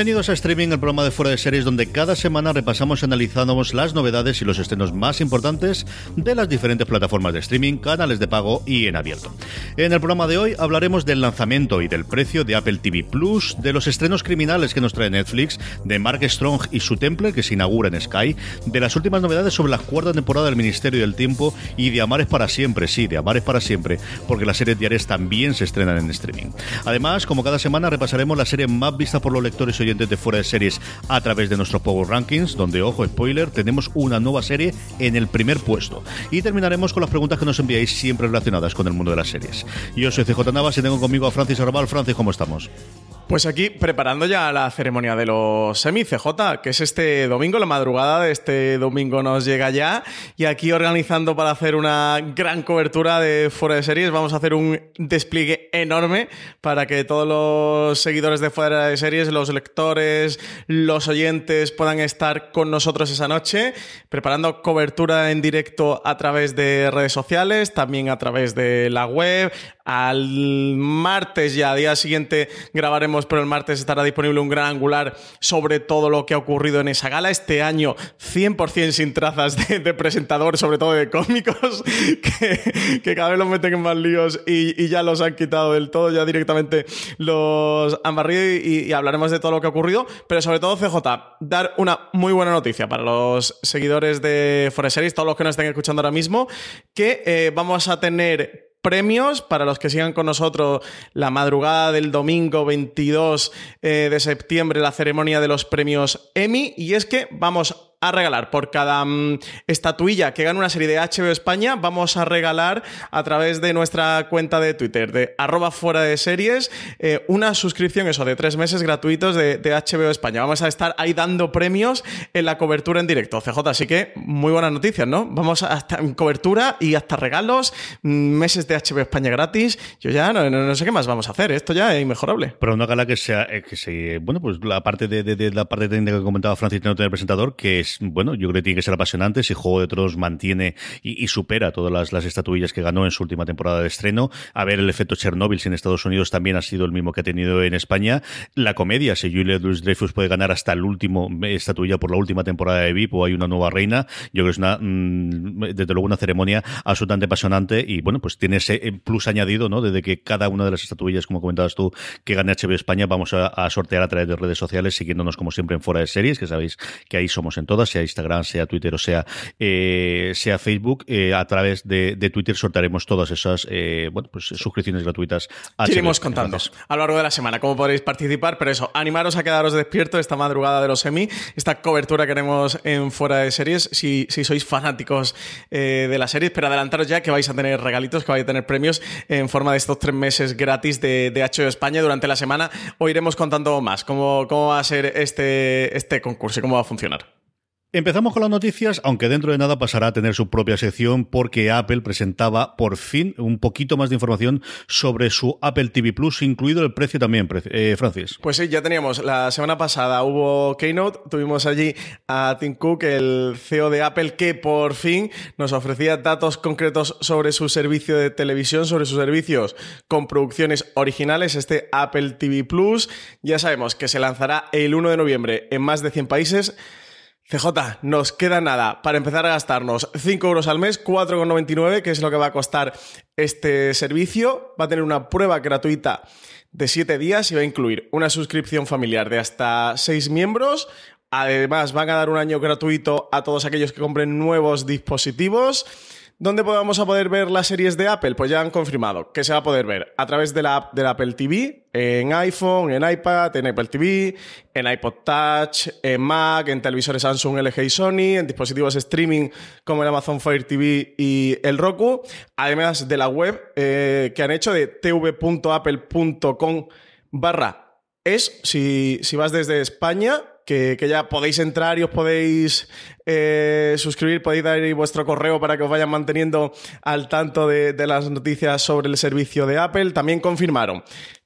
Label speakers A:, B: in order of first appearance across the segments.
A: Bienvenidos a Streaming, el programa de fuera de series donde cada semana repasamos y analizamos las novedades y los estrenos más importantes de las diferentes plataformas de streaming, canales de pago y en abierto. En el programa de hoy hablaremos del lanzamiento y del precio de Apple TV Plus, de los estrenos criminales que nos trae Netflix, de Mark Strong y su Temple que se inaugura en Sky, de las últimas novedades sobre la cuarta temporada del Ministerio del Tiempo y de Amares para siempre, sí, de Amares para siempre, porque las series diarias también se estrenan en streaming. Además, como cada semana repasaremos la serie más vista por los lectores y de fuera de series a través de nuestros Power Rankings, donde, ojo, spoiler, tenemos una nueva serie en el primer puesto. Y terminaremos con las preguntas que nos enviáis siempre relacionadas con el mundo de las series. Yo soy CJ Navas y tengo conmigo a Francis Arrabal. Francis, ¿cómo estamos?
B: Pues aquí preparando ya la ceremonia de los semi CJ, que es este domingo, la madrugada de este domingo nos llega ya. Y aquí organizando para hacer una gran cobertura de Fuera de Series, vamos a hacer un despliegue enorme para que todos los seguidores de Fuera de Series, los lectores, los oyentes puedan estar con nosotros esa noche, preparando cobertura en directo a través de redes sociales, también a través de la web. Al martes ya, día siguiente, grabaremos, pero el martes estará disponible un gran angular sobre todo lo que ha ocurrido en esa gala. Este año, 100% sin trazas de, de presentador, sobre todo de cómicos, que, cada vez los meten en más líos y, ya los han quitado del todo, ya directamente los han barrido y, y, hablaremos de todo lo que ha ocurrido. Pero sobre todo, CJ, dar una muy buena noticia para los seguidores de Forest Series, todos los que nos estén escuchando ahora mismo, que eh, vamos a tener premios para los que sigan con nosotros la madrugada del domingo 22 eh, de septiembre, la ceremonia de los premios Emmy. Y es que vamos a regalar por cada um, estatuilla que gane una serie de HBO España, vamos a regalar a través de nuestra cuenta de Twitter, de arroba fuera de series, eh, una suscripción, eso, de tres meses gratuitos de, HBO España. Vamos a estar ahí dando premios en la cobertura en directo, CJ. Así que muy buenas noticias, ¿no? Vamos hasta cobertura y hasta regalos, meses de HBO España gratis. Yo ya no, sé qué más vamos a hacer. Esto ya es inmejorable.
A: Pero una gala que sea, eh, que se, bueno, pues la parte de, de, la parte técnica que comentaba Francis no tener presentador, que bueno, yo creo que tiene que ser apasionante si Juego de Tronos mantiene y, y supera todas las, las, estatuillas que ganó en su última temporada de estreno. A ver, el efecto Chernobyl si en Estados Unidos también ha sido el mismo que ha tenido en España. La comedia, si Julia Louis Dreyfus puede ganar hasta el último estatuilla por la última temporada de VIP o hay una nueva reina, yo creo que es una, mmm, desde luego una ceremonia absolutamente apasionante y bueno, pues tiene ese plus añadido, ¿no? Desde que cada una de las estatuillas, como comentabas tú, que gane HBO España, vamos a, sortear a través de redes sociales, siguiéndonos como siempre en Fuera de Series, que sabéis que ahí somos en todas, sea Instagram, sea Twitter o sea, eh, sea Facebook, eh, a través de, de, Twitter sortearemos todas esas eh, bueno, pues, suscripciones gratuitas.
B: A Iremos contando a lo largo de la semana cómo podréis participar, pero eso, animaros a quedaros despiertos esta madrugada de los semi, esta cobertura que haremos en Fuera de Series, si, si sois fanáticos de las series, pero adelantaros ya que vais a tener regalitos, que vais a tener premios en forma de estos tres meses gratis de, de HBO España durante la semana. Hoy iremos contando más cómo, cómo va a ser este, este concurso y cómo va a funcionar.
A: Empezamos con las noticias, aunque dentro de nada pasará a tener su propia sección porque Apple presentaba por fin un poquito más de información sobre su Apple TV Plus, incluido el precio también, eh, Francis.
B: Pues sí, ya teníamos. La semana pasada hubo Keynote, tuvimos allí a Tim Cook, el CEO de Apple, que por fin nos ofrecía datos concretos sobre su servicio de televisión, sobre sus servicios con producciones originales, este Apple TV Plus. Ya sabemos que se lanzará el 1 de noviembre en más de 100 países. CJ, nos queda nada para empezar a gastarnos 5 euros al mes, 4,99, que es lo que va a costar este servicio. Va a tener una prueba gratuita de 7 días y va a incluir una suscripción familiar de hasta 6 miembros. Además, van a dar un año gratuito a todos aquellos que compren nuevos dispositivos. ¿Dónde vamos a poder ver las series de Apple? Pues ya han confirmado que se va a poder ver a través de la app del Apple TV, en iPhone, en iPad, en Apple TV, en iPod Touch, en Mac, en televisores Samsung, LG y Sony, en dispositivos streaming como el Amazon Fire TV y el Roku, además de la web eh, que han hecho de tv.apple.com barra es, si, si vas desde España, que, ya podéis entrar y os podéis eh, suscribir, podéis dar ahí vuestro correo para que os vayan manteniendo al tanto de las noticias sobre el servicio de Apple. También confirmaron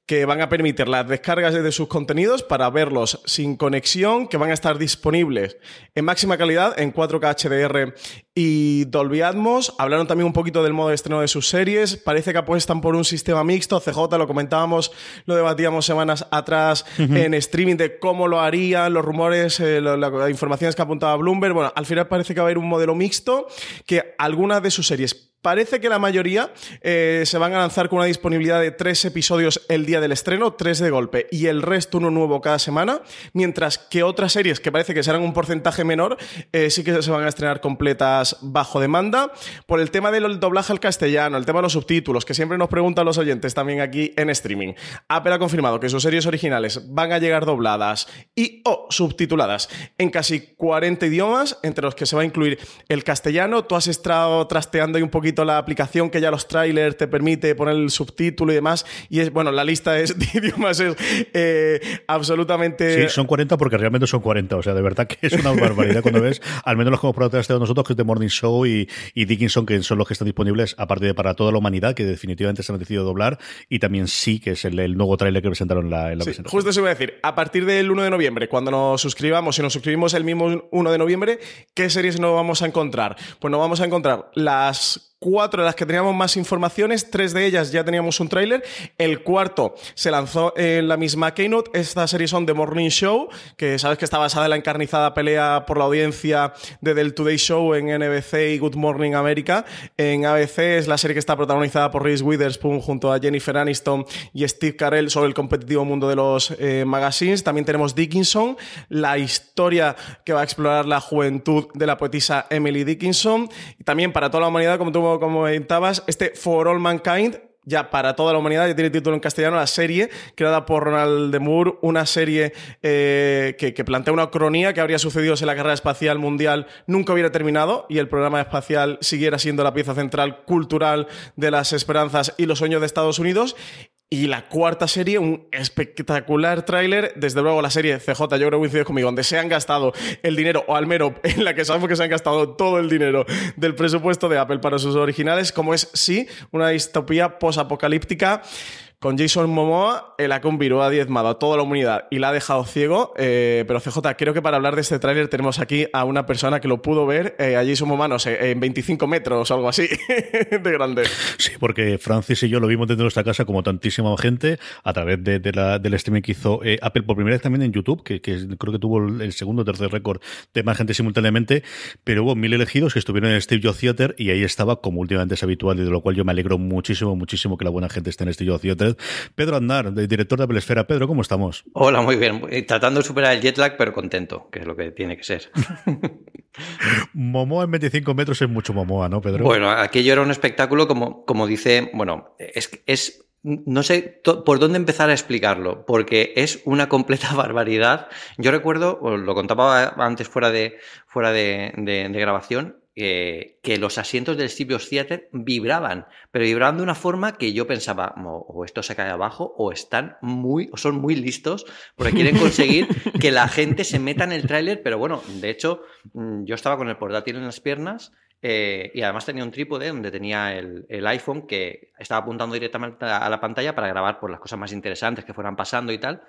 B: que van a permitir las descargas de sus contenidos para verlos sin conexión, que van a estar disponibles en máxima calidad en 4K HDR y Dolby Atmos. Hablaron también un poquito del modo de estreno de sus series. Parece que apuestan por un sistema mixto. CJ lo comentábamos, lo debatíamos semanas atrás en streaming de cómo lo harían, los rumores, eh, lo, la, las informaciones que apuntaba Bloomberg. Bueno, al final parece que va a haber un modelo mixto que algunas de sus series Parece que la mayoría eh, se van a lanzar con una disponibilidad de tres episodios el día del estreno, tres de golpe, y el resto uno nuevo cada semana, mientras que otras series que parece que serán un porcentaje menor, eh, sí que se van a estrenar completas bajo demanda. Por el tema del doblaje al castellano, el tema de los subtítulos, que siempre nos preguntan los oyentes también aquí en streaming. Apple ha confirmado que sus series originales van a llegar dobladas y o subtituladas en casi 40 idiomas, entre los que se va a incluir el castellano. Tú has estado trasteando ahí un poquito la aplicación que ya los trailers te permite poner el subtítulo y demás. Y es, bueno, la lista es, de idiomas es eh, absolutamente.
A: Sí, son 40 porque realmente son 40. O sea, de verdad que es una barbaridad cuando ves, al menos los que hemos probado este nosotros, que es The Morning Show y, y, Dickinson, que son los que están disponibles, aparte de para toda la humanidad, que definitivamente se han decidido doblar. Y también sí, que es el, el nuevo trailer que presentaron en la, en la
B: sí,
A: presentación.
B: Justo eso iba a decir. A partir del 1 de noviembre, cuando nos suscribamos, si nos suscribimos el mismo 1 de noviembre, ¿qué series nos vamos a encontrar? Pues nos vamos a encontrar las cuatro de las que teníamos más informaciones, tres de ellas ya teníamos un tráiler, el cuarto se lanzó en la misma Keynote, esta serie son The Morning Show, que sabes que está basada en la encarnizada pelea por la audiencia de The Today Show en NBC y Good Morning America, en ABC es la serie que está protagonizada por Reese Witherspoon junto a Jennifer Aniston y Steve Carell sobre el competitivo mundo de los eh, magazines, también tenemos Dickinson, la historia que va a explorar la juventud de la poetisa Emily Dickinson, y también para toda la humanidad, como tú como comentabas, este For All Mankind, ya para toda la humanidad, ya tiene título en castellano, la serie creada por Ronald de Moore, una serie eh, que, que, plantea una cronía que habría sucedido si la carrera espacial mundial nunca hubiera terminado y el programa espacial siguiera siendo la pieza central cultural de las esperanzas y los sueños de Estados Unidos. Y la cuarta serie, un espectacular tráiler. Desde luego, la serie CJ, yo creo que coincides conmigo, donde se han gastado el dinero, o al menos en la que sabemos que se han gastado todo el dinero del presupuesto de Apple para sus originales, como es, sí, una distopía posapocalíptica con Jason Momoa, el ha conviró ha diezmado a toda la humanidad y la ha dejado ciego. Eh, pero CJ, creo que para hablar de este tráiler tenemos aquí a una persona que lo pudo ver, eh, a Jason Momoa, no sé, en 25 metros o algo así de grande.
A: Sí, porque Francis y yo lo vimos desde nuestra casa como tantísima gente a través de, de la, del streaming que hizo eh, Apple por primera vez también en YouTube, que, que, creo que tuvo el segundo o tercer récord de más gente simultáneamente, pero hubo mil elegidos que estuvieron en el Steve Jobs Theater y ahí estaba, como últimamente es habitual, y de lo cual yo me alegro muchísimo, muchísimo que la buena gente esté en Steve Jobs Theater Pedro Andar, director de Apple Esfera. Pedro, ¿cómo estamos?
C: Hola, muy bien. Tratando de superar el jet lag, pero contento, que es lo que tiene que ser.
A: Momoa en 25 metros es mucho Momoa, ¿no, Pedro?
C: Bueno, aquello era un espectáculo, como, como dice, bueno, es, es no sé por dónde empezar a explicarlo, porque es una completa barbaridad. Yo recuerdo, lo contaba antes fuera de, fuera de, de, de grabación, eh, que los asientos del Steve Theater vibraban, pero vibraban de una forma que yo pensaba, o, o esto se cae abajo, o están muy, o son muy listos, porque quieren conseguir que la gente se meta en el tráiler, pero bueno, de hecho, yo estaba con el portátil en las piernas eh, y además tenía un trípode donde tenía el, el, iPhone que estaba apuntando directamente a la pantalla para grabar por las cosas más interesantes que fueran pasando y tal.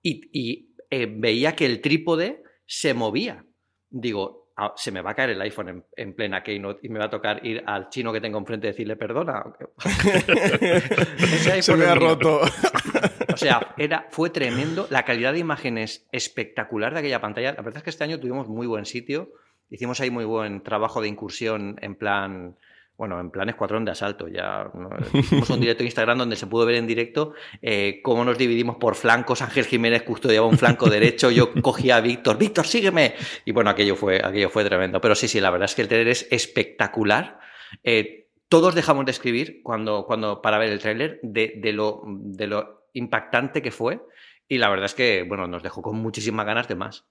C: Y, y eh, veía que el trípode se movía. Digo, se me va a caer el iPhone en, en, plena keynote y me va a tocar ir al chino que tengo enfrente y decirle perdona.
B: se me ha roto.
C: O sea, era, fue tremendo. La calidad de imágenes espectacular de aquella pantalla. La verdad es que este año tuvimos muy buen sitio. Hicimos ahí muy buen trabajo de incursión en plan bueno, en plan escuadrón de asalto. Ya ¿no? hicimos un directo en Instagram donde se pudo ver en directo eh, cómo nos dividimos por flancos. Ángel Jiménez custodiaba un flanco derecho, yo cogía a Víctor, Víctor, sígueme. Y bueno, aquello fue, aquello fue tremendo. Pero sí, sí, la verdad es que el trailer es espectacular. Eh, todos dejamos de escribir cuando, cuando para ver el tráiler de, de lo, de lo impactante que fue. Y la verdad es que, bueno, nos dejó con muchísimas ganas de más.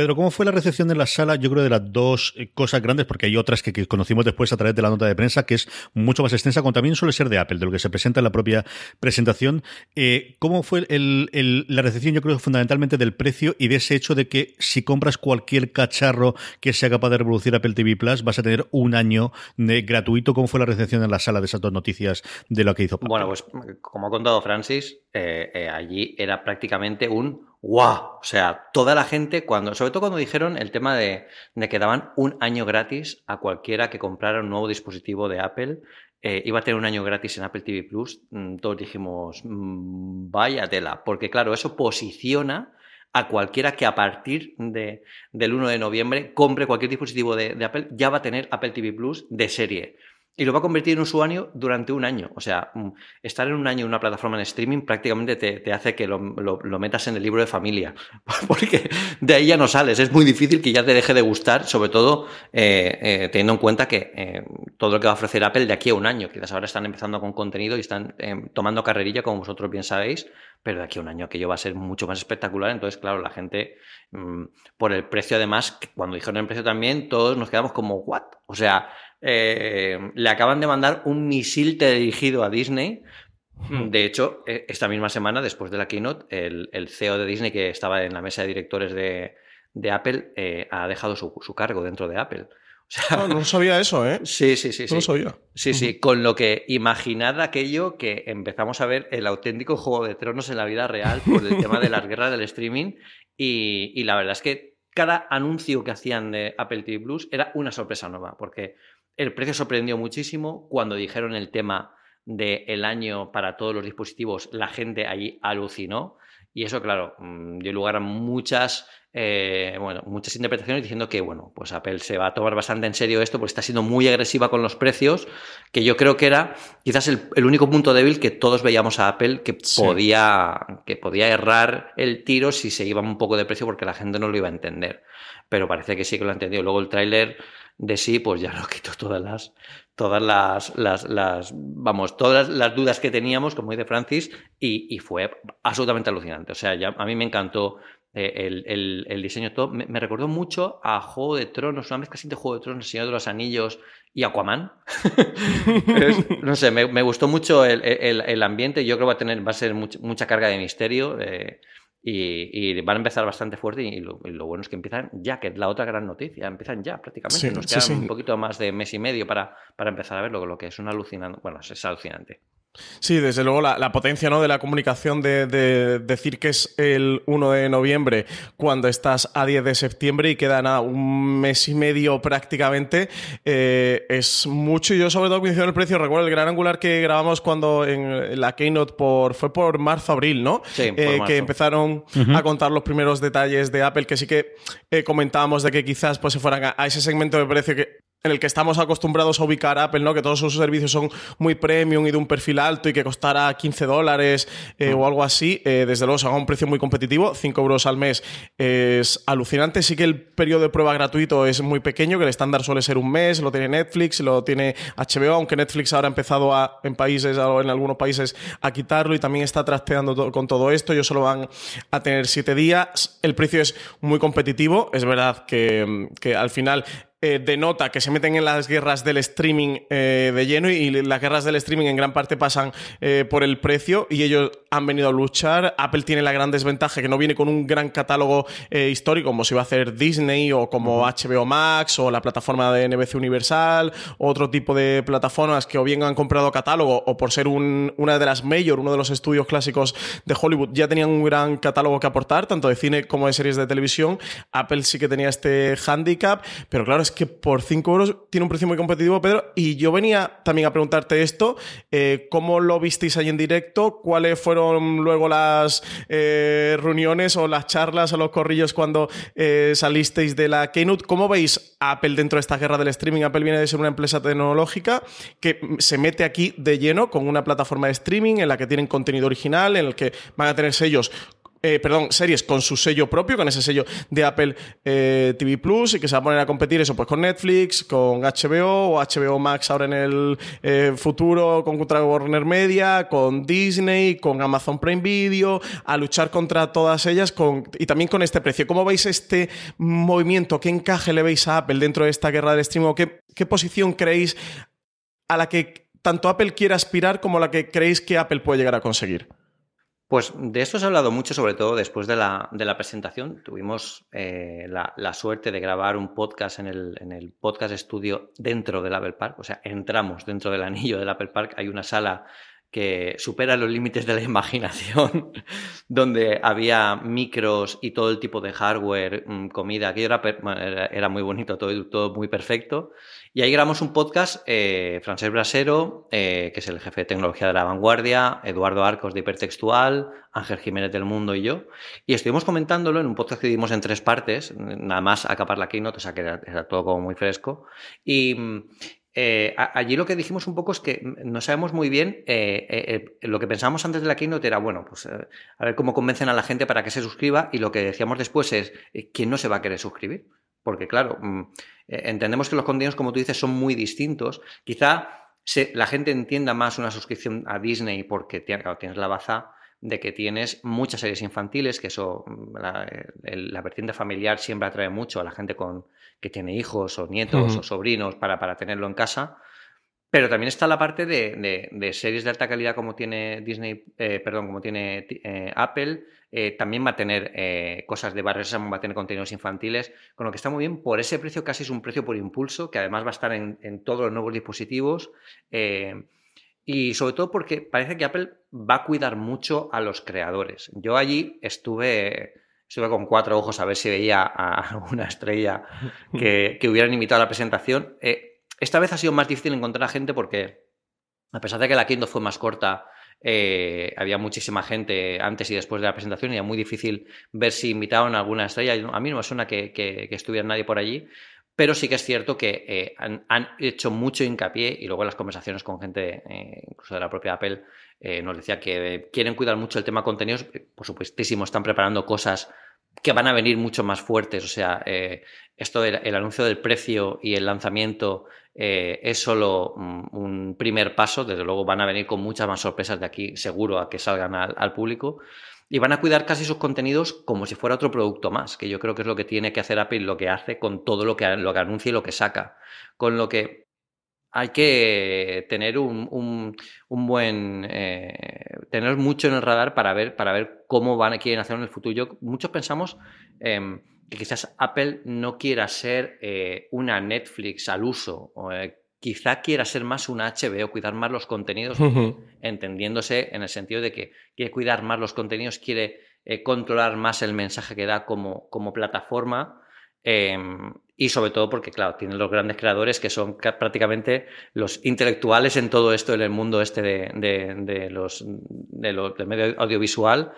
A: Pedro, ¿cómo fue la recepción en la sala? Yo creo de las dos eh, cosas grandes, porque hay otras que, conocimos después a través de la nota de prensa, que es mucho más extensa, como también suele ser de Apple, de lo que se presenta en la propia presentación. Eh, ¿Cómo fue la recepción? Yo creo fundamentalmente del precio y de ese hecho de que si compras cualquier cacharro que sea capaz de reproducir Apple TV Plus, vas a tener un año de gratuito. ¿Cómo fue la recepción en la sala de esas dos noticias de lo que hizo Apple?
C: Bueno, pues como ha contado Francis, eh, eh, allí era prácticamente un ¡guau! O sea, toda la gente, cuando, sobre todo cuando dijeron el tema de, de que daban un año gratis a cualquiera que comprara un nuevo dispositivo de Apple, eh, iba a tener un año gratis en Apple TV Plus, mm, todos dijimos, mm, vaya tela, porque claro, eso posiciona a cualquiera que a partir de, del 1 de noviembre compre cualquier dispositivo de, de Apple, ya va a tener Apple TV Plus de serie. Y lo va a convertir en usuario durante un año. O sea, mm, estar en un año en una plataforma en streaming prácticamente te, te hace que lo, lo- metas en el libro de familia. Porque de ahí ya no sales. Es muy difícil que ya te deje de gustar, sobre todo eh, eh, teniendo en cuenta que eh, todo lo que va a ofrecer Apple de aquí a un año. Quizás ahora están empezando con contenido y están eh, tomando carrerilla, como vosotros bien sabéis. Pero de aquí a un año aquello va a ser mucho más espectacular. Entonces, claro, la gente, mm, por el precio además, cuando dijeron el precio también, todos nos quedamos como, ¿what? O sea, eh, le acaban de mandar un misil dirigido a Disney. De hecho, eh, esta misma semana, después de la keynote, el, el CEO de Disney, que estaba en la mesa de directores de, de Apple, eh, ha dejado su, su cargo dentro de Apple. O sea,
B: No, no sabía eso, ¿eh?
C: sí, sí, sí.
B: No lo
C: sí.
B: sabía.
C: Sí, sí, con lo que imaginad aquello que empezamos a ver el auténtico Juego de Tronos en la vida real por el tema de las guerras del streaming y, y la verdad es que cada anuncio que hacían de Apple TV Plus era una sorpresa nueva porque el precio sorprendió muchísimo cuando dijeron el tema del año para todos los dispositivos, la gente allí alucinó y eso, claro, mm, dio lugar a muchas, eh, bueno, muchas interpretaciones diciendo que, bueno, pues Apple se va a tomar bastante en serio esto porque está siendo muy agresiva con los precios, que yo creo que era quizás el, el único punto débil que todos veíamos a Apple que
B: Sí.
C: podía, que podía errar el tiro si se iba un poco de precio porque la gente no lo iba a entender. Pero parece que sí que lo ha entendido. Luego el tráiler de sí, pues ya lo quitó todas las, todas las, las, las- vamos, todas las dudas que teníamos, como dice Francis, y, y fue absolutamente alucinante. O sea, a mí me encantó eh, el, el- el diseño todo. Me, recordó mucho a Juego de Tronos, una mezcla así de Juego de Tronos, El Señor de los Anillos y Aquaman. No sé, me, gustó mucho el, el- el ambiente. Yo creo que va a tener, va a ser much- mucha carga de misterio. eh, y, y van a empezar bastante fuerte y lo, y lo bueno es que empiezan ya, que es la otra gran noticia, empiezan ya prácticamente.
B: Sí,
C: Nos
B: sí,
C: queda
B: sí.
C: un poquito más de mes y medio para, para empezar a verlo, lo que es un alucinante, bueno, es alucinante.
B: Sí, desde luego la, la potencia ¿no? de la comunicación de, de decir que es el 1 de noviembre cuando estás a 10 de septiembre y queda nada, un mes y medio prácticamente eh, es mucho y yo sobre todo coincido en el precio recuerdo el gran angular que grabamos cuando en la Keynote por, fue por marzo-abril, ¿no?
C: Sí, por
B: Eh,
C: marzo.
B: que empezaron a contar los primeros detalles de Apple que sí que eh, comentábamos de que quizás pues se fueran a, a ese segmento de precio que en el que estamos acostumbrados a ubicar Apple, ¿no? Que todos sus servicios son muy premium y de un perfil alto y que costará 15 dólares eh, o algo así. Eh, desde luego, se haga un precio muy competitivo. 5 euros al mes es alucinante. Sí que el periodo de prueba gratuito es muy pequeño, que el estándar suele ser un mes. Lo tiene Netflix, lo tiene HBO, aunque Netflix ahora ha empezado a, en países, o en algunos países, a quitarlo y también está trasteando to- con todo esto. Ellos solo van a tener 7 días. El precio es muy competitivo. Es verdad que, que al final eh, denota que se meten en las guerras del streaming eh, de lleno y las guerras del streaming en gran parte pasan eh, por el precio y ellos han venido a luchar. Apple tiene la gran desventaja que no viene con un gran catálogo eh, histórico como si iba a hacer Disney o como HBO Max o la plataforma de NBC Universal otro tipo de plataformas que o bien han comprado catálogo o por ser un- una de las mayor, uno de los estudios clásicos de Hollywood, ya tenían un gran catálogo que aportar, tanto de cine como de series de televisión. Apple sí que tenía este handicap, pero claro, es que por 5 euros tiene un precio muy competitivo, Pedro. Y yo venía también a preguntarte esto, eh, ¿cómo lo visteis ahí en directo? ¿Cuáles fueron luego las eh, reuniones o las charlas o los corrillos cuando eh, salisteis de la Keynote? ¿Cómo veis Apple dentro de esta guerra del streaming? Apple viene de ser una empresa tecnológica que se mete aquí de lleno con una plataforma de streaming en la que tienen contenido original, en el que van a tener sellos eh, perdón, series con su sello propio, con ese sello de Apple eh, TV Plus, y que se va a poner a competir eso pues con Netflix, con HBO o HBO Max ahora en el eh, futuro, con contra Warner Media, con Disney, con Amazon Prime Video, a luchar contra todas ellas y también con este precio. ¿Cómo veis este movimiento? ¿Qué encaje le veis a Apple dentro de esta guerra del streaming? ¿Qué, qué posición creéis a la que tanto Apple quiere aspirar como la que creéis que Apple puede llegar a conseguir?
C: Pues de esto se ha hablado mucho, sobre todo después de la, de la presentación. Tuvimos eh, la, suerte de grabar un podcast en el, en el podcast estudio dentro del Apple Park. O sea, entramos dentro del anillo del Apple Park. Hay una sala que supera los límites de la imaginación, donde había micros y todo el tipo de hardware, mm, comida, aquello era, era muy bonito, todo, todo muy perfecto. Y ahí grabamos un podcast, eh, Francés Brasero, eh, que es el jefe de tecnología de la vanguardia, Eduardo Arcos de Hipertextual, Ángel Jiménez del Mundo y yo. Y estuvimos comentándolo en un podcast que dimos en tres partes, nada más acapar la keynote, o sea que era, era todo como muy fresco. Y, eh, allí lo que dijimos un poco es que no sabemos muy bien, eh, eh, lo que pensábamos antes de la keynote era, bueno, pues a ver cómo convencen a la gente para que se suscriba y lo que decíamos después es, ¿quién no se va a querer suscribir? Porque claro, mm, entendemos que los contenidos, como tú dices, son muy distintos. Quizá se, la gente entienda más una suscripción a Disney porque claro, tienes la baza de que tienes muchas series infantiles, que eso, mm, la, la, vertiente familiar siempre atrae mucho a la gente con, que tiene hijos o nietos uh -huh. o sobrinos para, para, tenerlo en casa. Pero también está la parte de, series de alta calidad como tiene Disney, eh, perdón, como tiene eh, Apple. Eh, también va a tener cosas de barrio va a tener contenidos infantiles, con lo que está muy bien. Por ese precio casi es un precio por impulso, que además va a estar en, todos los nuevos dispositivos. Y sobre todo porque parece que Apple va a cuidar mucho a los creadores. Yo allí estuve, estuve con cuatro ojos a ver si veía a una estrella que, que hubieran invitado a la presentación. Esta vez ha sido más difícil encontrar a gente porque, a pesar de que la keynote fue más corta, eh, había muchísima gente antes y después de la presentación y era muy difícil ver si invitaban a alguna estrella. A mí no me suena que, que, estuviera nadie por allí, pero sí que es cierto que eh, han, hecho mucho hincapié y luego en las conversaciones con gente, eh, incluso de la propia Apple, nos decía que quieren cuidar mucho el tema contenidos. Por supuestísimo, están preparando cosas que van a venir mucho más fuertes. O sea, esto del el anuncio del precio y el lanzamiento eh, es solo un, un, primer paso. Desde luego van a venir con muchas más sorpresas de aquí, seguro, a que salgan al, público y van a cuidar casi sus contenidos como si fuera otro producto más, que yo creo que es lo que tiene que hacer Apple, lo que hace con todo lo que, lo que anuncia y lo que saca. Con lo que hay que tener un, un, buen. Eh, tener mucho en el radar para ver, para ver cómo van, quieren hacer en el futuro. Yo, muchos pensamos eh, que quizás Apple no quiera ser eh, una Netflix al uso. O, eh, quizá quiera ser más una HBO, cuidar más los contenidos, uh -huh. entendiéndose en el sentido de que quiere cuidar más los contenidos, quiere eh, controlar más el mensaje que da como, como plataforma. Eh, y sobre todo porque, claro, tienen los grandes creadores que son prácticamente los intelectuales en todo esto, en el mundo este de, de, de los, de lo, del medio audiovisual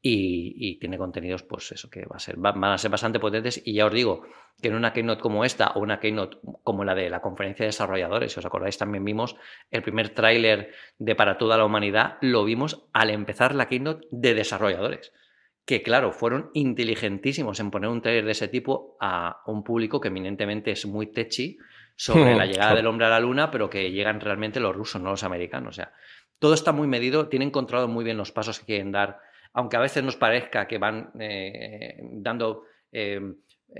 C: y, y, tiene contenidos, pues eso, que va a ser, van a ser bastante potentes. Y ya os digo que en una keynote como esta o una keynote como la de la conferencia de desarrolladores, si os acordáis, también vimos el primer tráiler de Para toda la humanidad, lo vimos al empezar la keynote de desarrolladores. Que claro, fueron inteligentísimos en poner un tráiler de ese tipo a un público que eminentemente es muy techy sobre la llegada del hombre a la luna, pero que llegan realmente los rusos, no los americanos. O sea, todo está muy medido, tienen controlado muy bien los pasos que quieren dar aunque a veces nos parezca que van eh, dando eh,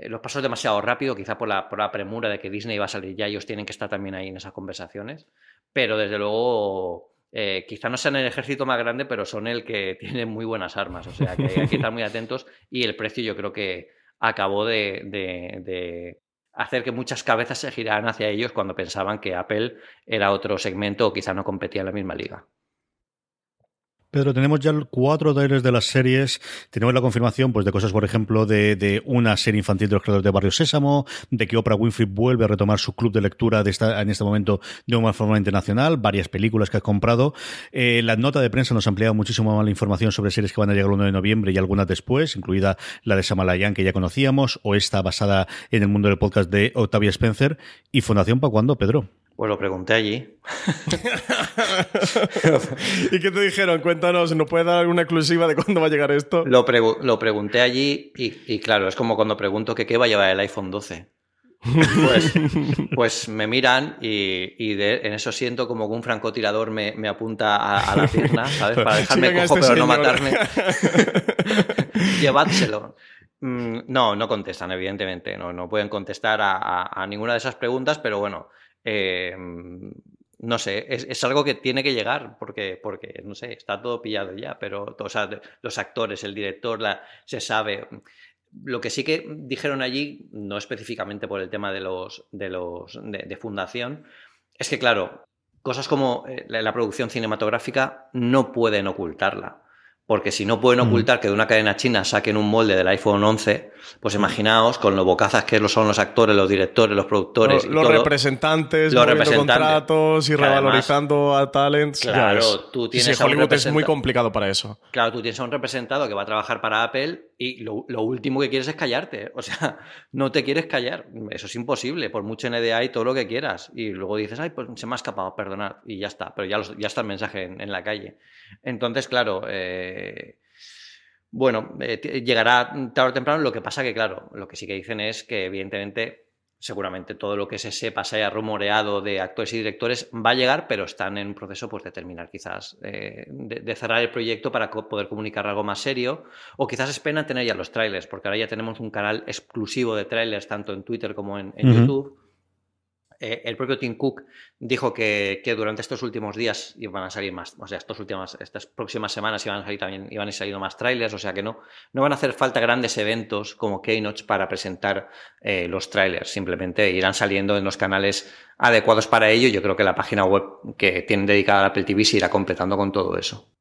C: los pasos demasiado rápido, quizá por la, premura de que Disney va a salir ya, ellos tienen que estar también ahí en esas conversaciones, pero desde luego eh, quizá no sean el ejército más grande, pero son el que tiene muy buenas armas, o sea que hay que estar muy atentos y el precio yo creo que acabó de hacer que muchas cabezas se giraran hacia ellos cuando pensaban que Apple era otro segmento o quizá no competía en la misma liga.
A: Pedro, tenemos ya cuatro trailers de las series. Tenemos la confirmación pues, de cosas, por ejemplo, de, de, una serie infantil de los creadores de Barrio Sésamo, de que Oprah Winfrey vuelve a retomar su club de lectura de esta, en este momento de una forma internacional, varias películas que ha comprado. Eh, la nota de prensa nos ha ampliado muchísimo más la información sobre series que van a llegar el 1 de noviembre y algunas después, incluida la de Samalayan que ya conocíamos, o esta basada en el mundo del podcast de Octavia Spencer. ¿Y Fundación para cuándo, Pedro?
C: Pues lo pregunté allí.
B: ¿Y qué te dijeron? Cuéntanos, ¿nos puedes dar alguna exclusiva de cuándo va a llegar esto?
C: Lo, pregu- lo pregunté allí y, y claro, es como cuando pregunto que qué va a llevar el iPhone 12. Pues, pues me miran y, y de- en eso siento como que un francotirador me, me apunta a, a la pierna, ¿sabes? Para dejarme cojo
B: este
C: pero no matarme. Llevádselo. Mm, No, no contestan, evidentemente. No, no pueden contestar a, a- a ninguna de esas preguntas, pero bueno, eh, no sé, es, es algo que tiene que llegar, porque, porque, no sé, está todo pillado ya, pero o sea, los actores, el director, la, se sabe. Lo que sí que dijeron allí, no específicamente por el tema de los de los de, fundación, es que claro, cosas como eh, la producción cinematográfica no pueden ocultarla. Porque si no pueden
A: Mm.
C: ocultar que de una cadena china saquen un molde del iPhone 11, pues imaginaos con lo bocazas que lo son los actores, los directores, los productores.
B: Los,
C: y
B: los
C: todo.
B: representantes,
C: Los representantes.
B: contratos y
C: Que además-
B: revalorizando a talents.
C: Claro, tú tienes
B: sí,
C: a un
B: Hollywood es muy complicado para eso.
C: Claro, tú tienes a un representado que va a trabajar para Apple y lo, lo último que quieres es callarte. O sea, no te quieres callar. Eso es imposible, por mucho NDA y todo lo que quieras. Y luego dices, ay, pues se me ha escapado, perdonad. Y ya está. Pero ya, los- ya está el mensaje en, en la calle. Entonces, claro, eh, bueno, eh, llegará tarde o temprano. Lo que pasa que, claro, lo que sí que dicen es que, evidentemente, seguramente todo lo que se sepa, se haya rumoreado de actores y directores, va a llegar, pero están en un proceso pues, de terminar quizás, eh, de, de cerrar el proyecto para co- poder comunicar algo más serio, o quizás esperan tener ya los trailers, porque ahora ya tenemos un canal exclusivo de trailers, tanto en Twitter como en. YouTube. Eh, el propio Tim Cook dijo que, durante estos últimos días iban a salir más, o sea, estos últimas, estas próximas semanas iban a salir también, iban a ir saliendo más trailers, o sea que no, no van a hacer falta grandes eventos como Keynotes para presentar eh, los trailers, simplemente irán saliendo en los canales adecuados para ello. Yo creo que la página web que tienen dedicada a Apple TV se irá completando con todo eso.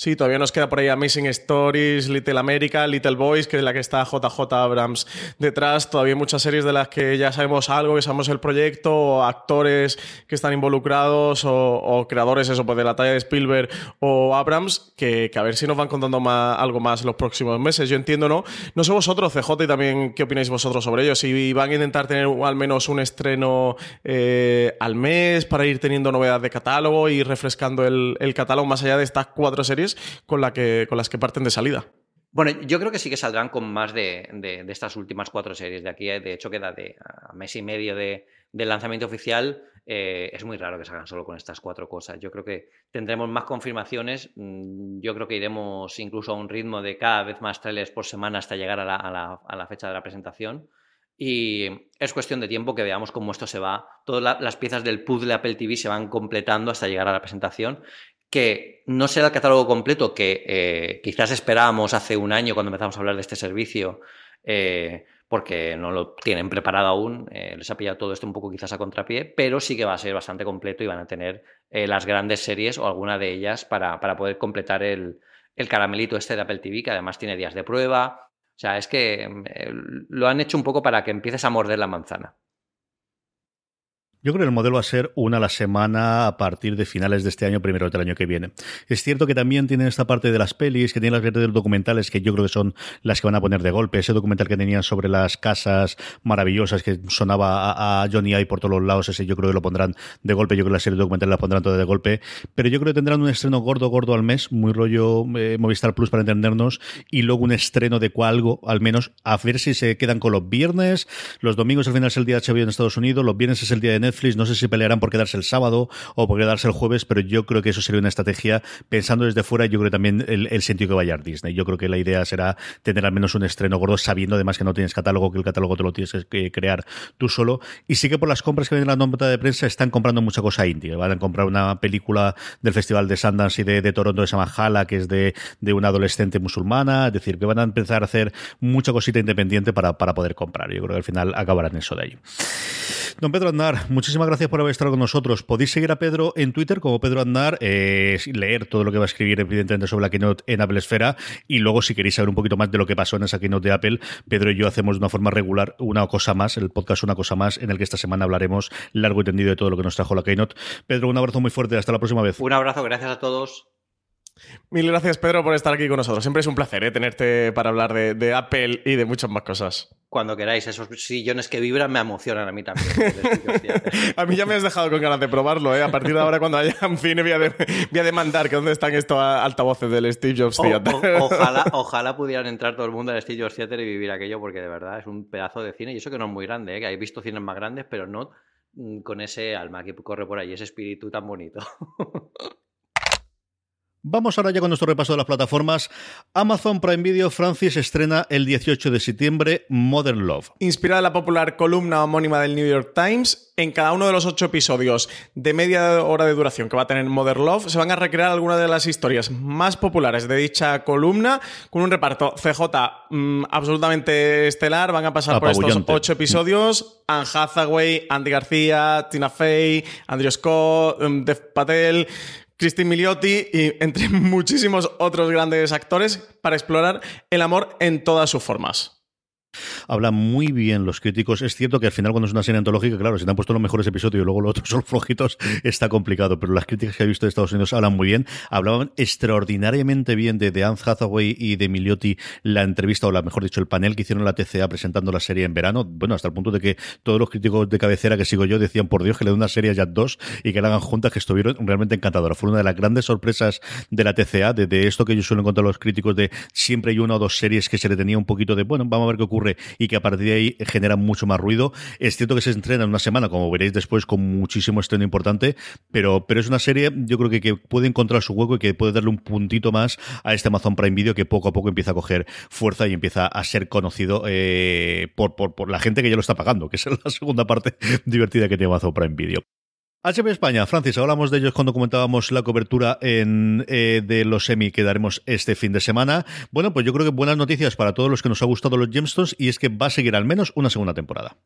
B: Sí, todavía nos queda por ahí Amazing Stories, Little America, Little Boys, que es la que está JJ Abrams detrás. Todavía hay muchas series de las que ya sabemos algo, que sabemos el proyecto, o actores que están involucrados, o, o creadores, eso, pues de la talla de Spielberg o Abrams, que, a ver si nos van contando más- algo más los próximos meses. Yo entiendo, ¿no? No sé vosotros, CJ, y también qué opináis vosotros sobre ello. Si van a intentar tener al menos un estreno eh, al mes para ir teniendo novedades de catálogo y refrescando el catálogo más allá de estas cuatro series con, las que parten de salida.
C: Bueno, yo creo que sí que saldrán con más de, estas últimas cuatro series de aquí. eh, De hecho, queda de mes y medio de, del lanzamiento oficial. eh, es muy raro que salgan solo con estas cuatro cosas. Yo creo que tendremos más confirmaciones. mm, Yo creo que iremos incluso a un ritmo de cada vez más trailers por semana hasta llegar a la, a la- fecha de la presentación. Y es cuestión de tiempo que veamos cómo esto se va. Todas la- las piezas del puzzle Apple TV se van completando hasta llegar a la presentación que no será el catálogo completo que eh, quizás esperábamos hace un año cuando empezamos a hablar de este servicio, eh, porque no lo tienen preparado aún, eh, les ha pillado todo esto un poco quizás a contrapié, pero sí que va a ser bastante completo y van a tener las grandes series o alguna de ellas para, para poder completar el, el caramelito este de Apple TV, que además tiene días de prueba. O sea, es que eh, lo han hecho un poco para que empieces a morder la manzana.
A: Yo creo que el modelo va a ser una a la semana a partir de finales de este año, primero del año que viene. Es cierto que también tienen esta parte de las pelis, que tienen las partes de los documentales, que yo creo que son las que van a poner de golpe. Ese documental que tenían sobre las casas maravillosas que sonaba a, Johnny I por todos los lados, ese yo creo que lo pondrán de golpe. Yo creo que la serie documental la pondrán toda de golpe. Pero yo creo que tendrán un estreno gordo, gordo al mes, muy rollo eh, Movistar Plus para entendernos, y luego un estreno de algo, al menos, a ver si se quedan con los viernes. Los domingos al final es el día de HBO en Estados Unidos, los viernes es el día de Netflix. No sé si pelearán por quedarse el sábado o por quedarse el jueves, pero yo creo que eso sería una estrategia pensando desde fuera. Yo creo también el, sentido que vaya a Disney. Yo creo que la idea será tener al menos un estreno gordo, sabiendo además que no tienes catálogo, que el catálogo te lo tienes que crear tú solo. Y sí que por las compras que ven en la nota de prensa están comprando mucha cosa indie. Van a comprar una película del Festival de Sundance y de, de Toronto llama Hala, que es de, de una adolescente musulmana. Es decir, que van a empezar a hacer mucha cosita independiente para, poder comprar. Yo creo que al final acabarán eso de ahí. Don Pedro Aznar, muchísimas gracias por haber estado con nosotros. Podéis seguir a Pedro en Twitter como Pedro Aznar, eh, leer todo lo que va a escribir, evidentemente, sobre la keynote en Apple Esfera. Y luego, si queréis saber un poquito más de lo que pasó en esa keynote de Apple, Pedro y yo hacemos de una forma regular una cosa más, el podcast Una Cosa Más, en el que esta semana hablaremos largo y tendido de todo lo que nos trajo la keynote. Pedro, un abrazo muy fuerte. Hasta la próxima vez.
C: Un abrazo, gracias a todos.
B: Mil gracias, Pedro, por estar aquí con nosotros. Siempre es un placer ¿eh? tenerte para hablar de, de Apple y de muchas más cosas.
C: cuando queráis. Esos sillones que vibran me emocionan a mí también.
B: A mí ya me has dejado con ganas de probarlo, ¿eh? A partir de ahora, cuando haya un cine, voy a, de- voy a demandar que dónde están estos altavoces del Steve Jobs Theater.
C: o- ojalá, ojalá pudieran entrar todo el mundo al Studios Theater y vivir aquello, porque de verdad es un pedazo de cine. Y eso que no es muy grande, ¿eh? que he visto cines más grandes, pero no mm, con ese alma que corre por ahí, ese espíritu tan bonito.
A: Vamos ahora ya con nuestro repaso de las plataformas. Amazon Prime Video Francis estrena el 18 de septiembre Modern Love.
B: Inspirada en la popular columna homónima del New York Times, en cada uno de los ocho episodios de media hora de duración que va a tener Modern Love, se van a recrear algunas de las historias más populares de dicha columna, con un reparto CJ mm, absolutamente estelar. Van a pasar por estos ocho episodios. Anne Hathaway, Andy García, Tina Fey, Andrew Scott, mm, Dev Patel. Christine Milioti y entre muchísimos otros grandes actores para explorar el amor en todas sus formas.
A: Hablan muy bien los críticos. Es cierto que al final, cuando es una serie antológica, claro, si te han puesto los mejores episodios y luego los otros son flojitos, está complicado. Pero las críticas que he visto de Estados Unidos hablan muy bien. Hablaban extraordinariamente bien de, de Anne Hathaway y de Miliotti la entrevista, o la mejor dicho, el panel que hicieron la TCA presentando la serie en verano. Bueno, hasta el punto de que todos los críticos de cabecera que sigo yo decían, por Dios, que le den una serie a Jack 2 y que la hagan juntas, que estuvieron realmente encantadoras. Fue una de las grandes sorpresas de la TCA, de, esto que yo suelo encontrar los críticos de siempre hay una o dos series que se le tenía un poquito de, bueno, vamos a ver qué ocurre y que a partir de ahí generan mucho más ruido. Es cierto que se estrena en una semana, como veréis después, con muchísimo estreno importante, pero, pero es una serie, yo creo que, que puede encontrar su hueco y que puede darle un puntito más a este Amazon Prime Video que poco a poco empieza a coger fuerza y empieza a ser conocido eh, por, por, por la gente que ya lo está pagando, que es la segunda parte divertida que tiene Amazon Prime Video. HBO España, Francis, hablamos de ellos cuando comentábamos la cobertura eh, de los semi que daremos este fin de semana. Bueno, pues yo creo que buenas noticias para todos los que nos ha gustado los Gemstones y es que va a seguir al menos una segunda temporada.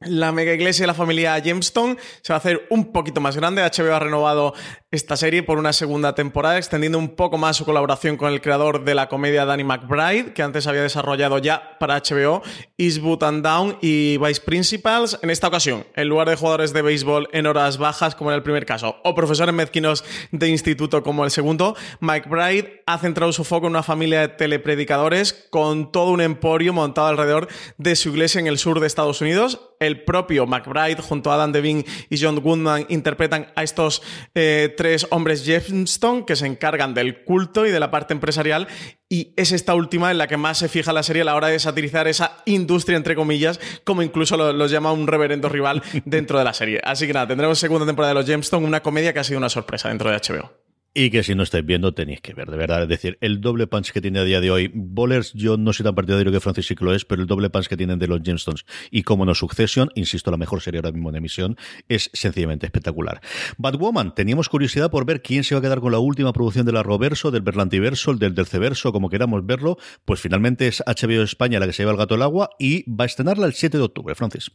B: La mega iglesia de la familia Gemstone se va a hacer un poquito más grande. HBO ha renovado esta serie por una segunda temporada, extendiendo un poco más su colaboración con el creador de la comedia Danny McBride, que antes había desarrollado ya para HBO Eastwood and Down y Vice Principals. En esta ocasión, en lugar de jugadores de béisbol en horas bajas, como en el primer caso, o profesores mezquinos de instituto, como el segundo, McBride ha centrado su foco en una familia de telepredicadores con todo un emporio montado alrededor de su iglesia en el sur de Estados Unidos. El propio McBride, junto a Adam Devine y John Goodman, interpretan a estos eh, tres hombres Gemstone que se encargan del culto y de la parte empresarial. Y es esta última en la que más se fija la serie a la hora de satirizar esa industria, entre comillas, como incluso lo- los llama un reverendo rival dentro de la serie. Así que nada, tendremos segunda temporada de los Gemstone, una comedia que ha sido una sorpresa dentro de HBO.
A: Y que si no estáis viendo tenéis que ver, de verdad. Es decir, el doble punch que tiene a día de hoy, Bowlers, yo no soy tan partidario que Francis sí que lo es, pero el doble punch que tienen de los Gemstones y como no Succession, insisto, la mejor serie ahora mismo en emisión, es sencillamente espectacular. Batwoman, teníamos curiosidad por ver quién se va a quedar con la última producción de la Roverso, del Berlantiverso, el del Delceverso, como queramos verlo, pues finalmente es HBO España la que se lleva el gato al agua y va a estrenarla el 7 de octubre, Francis.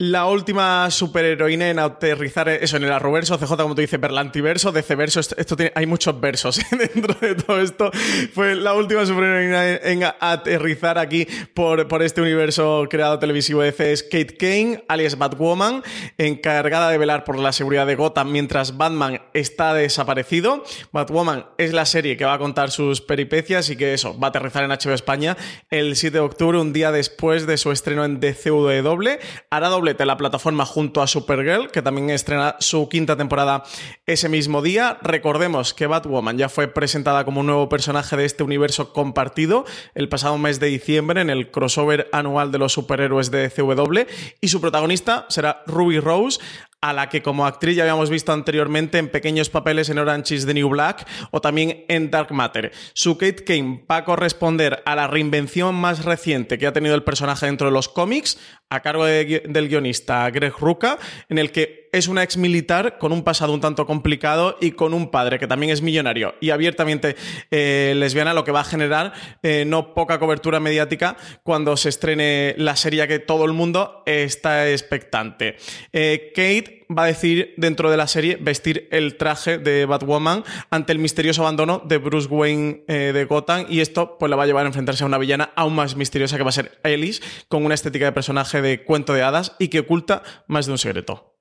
B: La última superheroína en aterrizar eso en el arroverso, CJ, como tú dices, Berlantiverso, DC-verso, esto, esto tiene, hay muchos versos dentro de todo esto. Fue la última superheroína en, aterrizar aquí por, por este universo creado televisivo de DC es Kate Kane, alias Batwoman, encargada de velar por la seguridad de Gotham mientras Batman está desaparecido. Batwoman es la serie que va a contar sus peripecias y que eso, va a aterrizar en HBO España el 7 de octubre, un día después de su estreno en DCW. Hará doblete en la plataforma junto a Supergirl, que también estrena su quinta temporada ese mismo día. Recordemos que Batwoman ya fue presentada como un nuevo personaje de este universo compartido el pasado mes de diciembre en el crossover anual de los superhéroes de DCW y su protagonista será Ruby Rose, a la que como actriz ya habíamos visto anteriormente en pequeños papeles en Orange is the New Black o también en Dark Matter. Su Kate Kane va a corresponder a la reinvención más reciente que ha tenido el personaje dentro de los cómics, a cargo del guionista Greg Rucka, en el que es una ex militar con un pasado un tanto complicado y con un padre que también es millonario y abiertamente eh, lesbiana, lo que va a generar eh, no poca cobertura mediática cuando se estrene la serie que todo el mundo está expectante. Eh, Kate va a decidir dentro de la serie vestir el traje de Batwoman ante el misterioso abandono de Bruce Wayne eh, de Gotham y esto pues la va a llevar a enfrentarse a una villana aún más misteriosa que va a ser Alice con una estética de personaje de cuento de hadas y que oculta más de un secreto.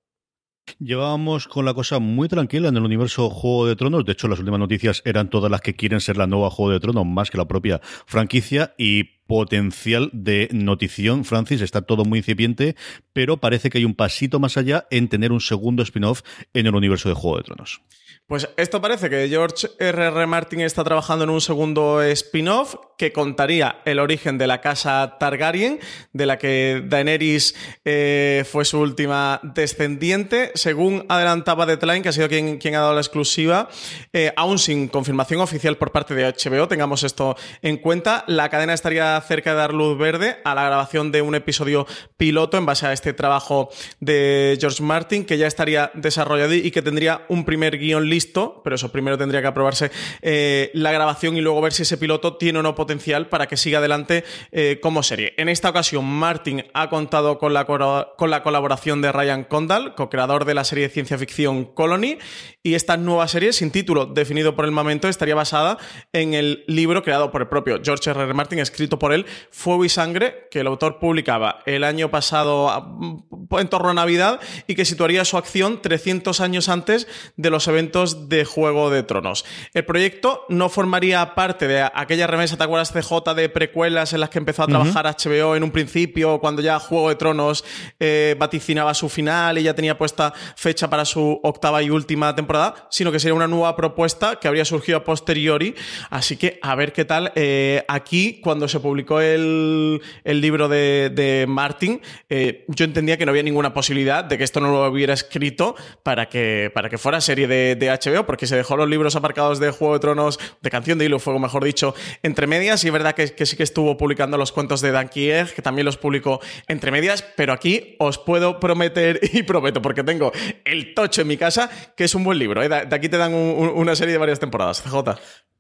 A: Llevábamos con la cosa muy tranquila en el universo Juego de Tronos. De hecho, las últimas noticias eran todas las que quieren ser la nueva Juego de Tronos, más que la propia franquicia. Y potencial de notición, Francis. Está todo muy incipiente, pero parece que hay un pasito más allá en tener un segundo spin-off en el universo de Juego de Tronos.
B: Pues esto parece que George R.R. R. Martin está trabajando en un segundo spin-off que contaría el origen de la casa Targaryen, de la que Daenerys eh, fue su última descendiente. Según adelantaba Deadline, que ha sido quien, ha dado la exclusiva, eh, aún sin confirmación oficial por parte de HBO, tengamos esto en cuenta, la cadena estaría cerca de dar luz verde a la grabación de un episodio piloto en base a este trabajo de George Martin, que ya estaría desarrollado y que tendría un primer guion pero eso primero tendría que aprobarse eh, la grabación y luego ver si ese piloto tiene o no potencial para que siga adelante eh, como serie. En esta ocasión, Martin ha contado con la, con la colaboración de Ryan Condal, co-creador de la serie de ciencia ficción Colony, y esta nueva serie, sin título definido por el momento, estaría basada en el libro creado por el propio George R. R. Martin, escrito por él, Fuego y Sangre, que el autor publicaba el año pasado en torno a Navidad y que situaría su acción 300 años antes de los eventos de Juego de Tronos. El proyecto no formaría parte de aquella remesa, ¿te acuerdas, CJ, de precuelas en las que empezó a trabajar HBO en un principio, cuando ya Juego de Tronos eh, vaticinaba su final y ya tenía puesta fecha para su octava y última temporada, sino que sería una nueva propuesta que habría surgido a posteriori. Así que a ver qué tal eh, aquí, cuando se publicó el, el libro de, de Martin, eh, yo entendía que no había ninguna posibilidad de que esto no lo hubiera escrito para que, para que fuera serie de, de HBO, porque se dejó los libros aparcados de Juego de Tronos, de Canción de Hilo Fuego, mejor dicho, entre medias. Y es verdad que, que sí que estuvo publicando los cuentos de Dan Kieg, que también los publicó entre medias, pero aquí os puedo prometer y prometo, porque tengo el tocho en mi casa, que es un buen libro. ¿eh? De aquí te dan un- un- una serie de varias temporadas, CJ.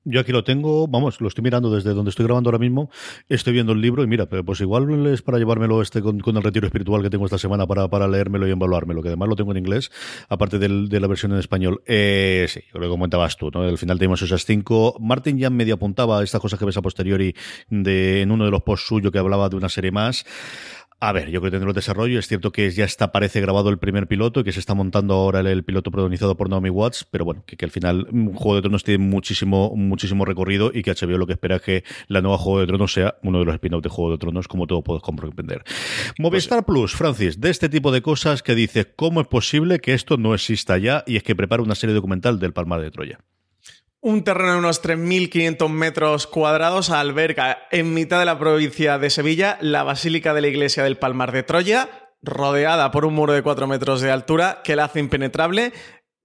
A: Yo aquí lo tengo, vamos, lo estoy mirando desde donde estoy grabando ahora mismo, estoy viendo el libro y mira, pues igual es para llevármelo este con, con el retiro espiritual que tengo esta semana para, para leérmelo y evaluármelo, que además lo tengo en inglés, aparte del- de la versión en español. Eh, sí, lo que comentabas tú, ¿no? Al final tenemos esas cinco. Martin ya medio apuntaba estas cosas que ves a posteriori de, en uno de los posts suyos que hablaba de una serie más. A ver, yo creo que tendrá desarrollo. Es cierto que ya está, parece grabado el primer piloto y que se está montando ahora el, el piloto protagonizado por Naomi Watts, pero bueno, que, que al final mm, Juego de Tronos tiene muchísimo, muchísimo recorrido y que HBO lo que espera es que la nueva Juego de Tronos sea uno de los spin-offs de Juego de Tronos, como todo puedes comprender. Movistar Plus, Francis, de este tipo de cosas que dice, ¿cómo es posible que esto no exista ya? Y es que prepara una serie documental del Palmar de Troya.
B: Un terreno de unos 3.500 metros cuadrados alberga en mitad de la provincia de Sevilla la Basílica de la Iglesia del Palmar de Troya, rodeada por un muro de 4 metros de altura que la hace impenetrable.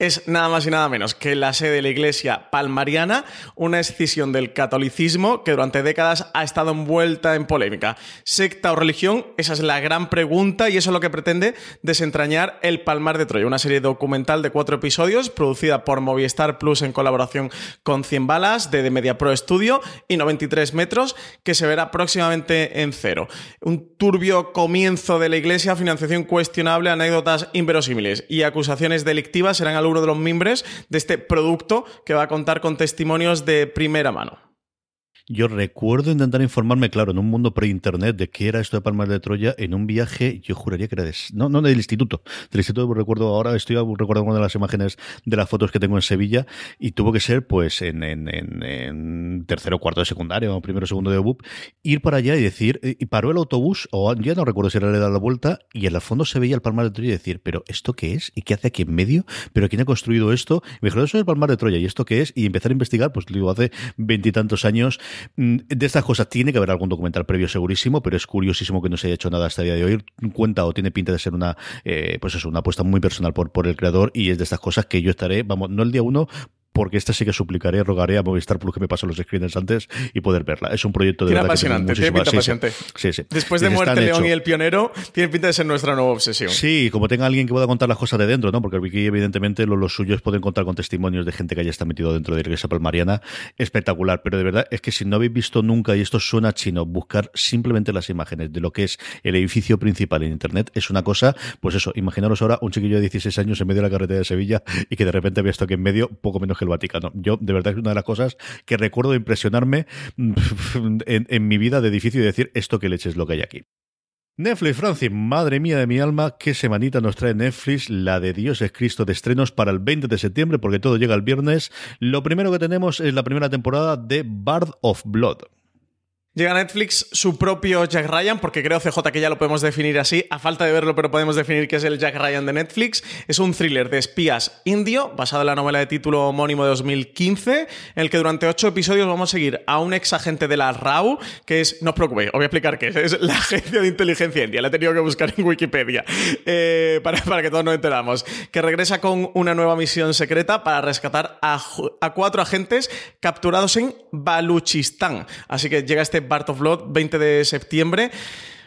B: Es nada más y nada menos que la sede de la Iglesia Palmariana, una escisión del catolicismo que durante décadas ha estado envuelta en polémica. ¿Secta o religión? Esa es la gran pregunta y eso es lo que pretende desentrañar El Palmar de Troya, una serie documental de cuatro episodios producida por Movistar Plus en colaboración con 100 balas de Media Pro Studio y 93 metros que se verá próximamente en cero. Un turbio comienzo de la Iglesia, financiación cuestionable, anécdotas inverosímiles y acusaciones delictivas serán algunos de los mimbres de este producto que va a contar con testimonios de primera mano.
A: Yo recuerdo intentar informarme, claro, en un mundo pre-internet de qué era esto de Palmar de Troya en un viaje, yo juraría que era de, no, no del instituto, del instituto recuerdo ahora, estoy recordando una de las imágenes de las fotos que tengo en Sevilla y tuvo que ser pues en, en, en, en tercero cuarto de secundaria o primero segundo de BUP, ir para allá y decir, y paró el autobús, o ya no recuerdo si era le da la vuelta, y en el fondo se veía el Palmar de Troya y decir, pero ¿esto qué es? ¿Y qué hace aquí en medio? ¿Pero quién ha construido esto? Y me dijeron, eso es el Palmar de Troya, ¿y esto qué es? Y empezar a investigar, pues digo, hace veintitantos años, de estas cosas tiene que haber algún documental previo segurísimo, pero es curiosísimo que no se haya hecho nada hasta el día de hoy. Cuenta o tiene pinta de ser una, eh, pues eso, una apuesta muy personal por, por el creador y es de estas cosas que yo estaré, vamos, no el día uno, porque esta sí que suplicaré, rogaré a Movistar Plus que me pasen los screeners antes y poder verla. Es un proyecto de
B: Tiene
A: verdad que
B: apasionante, tiene pinta apasionante.
A: Sí, sí.
B: Después de Muerte
A: "Están
B: León
A: hecho".
B: y El Pionero, tiene pinta de ser nuestra nueva obsesión.
A: Sí, como tenga alguien que pueda contar las cosas de dentro, ¿no? Porque aquí, evidentemente, lo- los, suyos pueden contar con testimonios de gente que haya estado metido dentro de la iglesia palmariana. Espectacular, pero de verdad es que si no habéis visto nunca, y esto suena chino, buscar simplemente las imágenes de lo que es el edificio principal en internet es una cosa, pues eso, imaginaros ahora un chiquillo de 16 años en medio de la carretera de Sevilla y que de repente ve esto aquí en medio, poco menos que el Vaticano. Yo, de verdad, es una de las cosas que recuerdo impresionarme en, en mi vida de edificio y decir esto que leche es lo que hay aquí. Netflix, Francis, madre mía de mi alma, qué semanita nos trae Netflix, la de Dios es Cristo de estrenos para el 20 de septiembre, porque todo llega el viernes. Lo primero que tenemos es la primera temporada de Bard of Blood.
B: Llega a Netflix su propio Jack Ryan, porque creo, CJ, que ya lo podemos definir así. A falta de verlo, pero podemos definir que es el Jack Ryan de Netflix. Es un thriller de espías indio, basado en la novela de título homónimo de 2015, en el que durante ocho episodios vamos a seguir a un ex agente de la RAU, que es, no os preocupéis, os voy a explicar qué es. Es la agencia de inteligencia india. La he tenido que buscar en Wikipedia eh, para, para que todos nos enteramos. Que regresa con una nueva misión secreta para rescatar a, a cuatro agentes capturados en Baluchistán. Así que llega este Bart of Blood 20 de septiembre.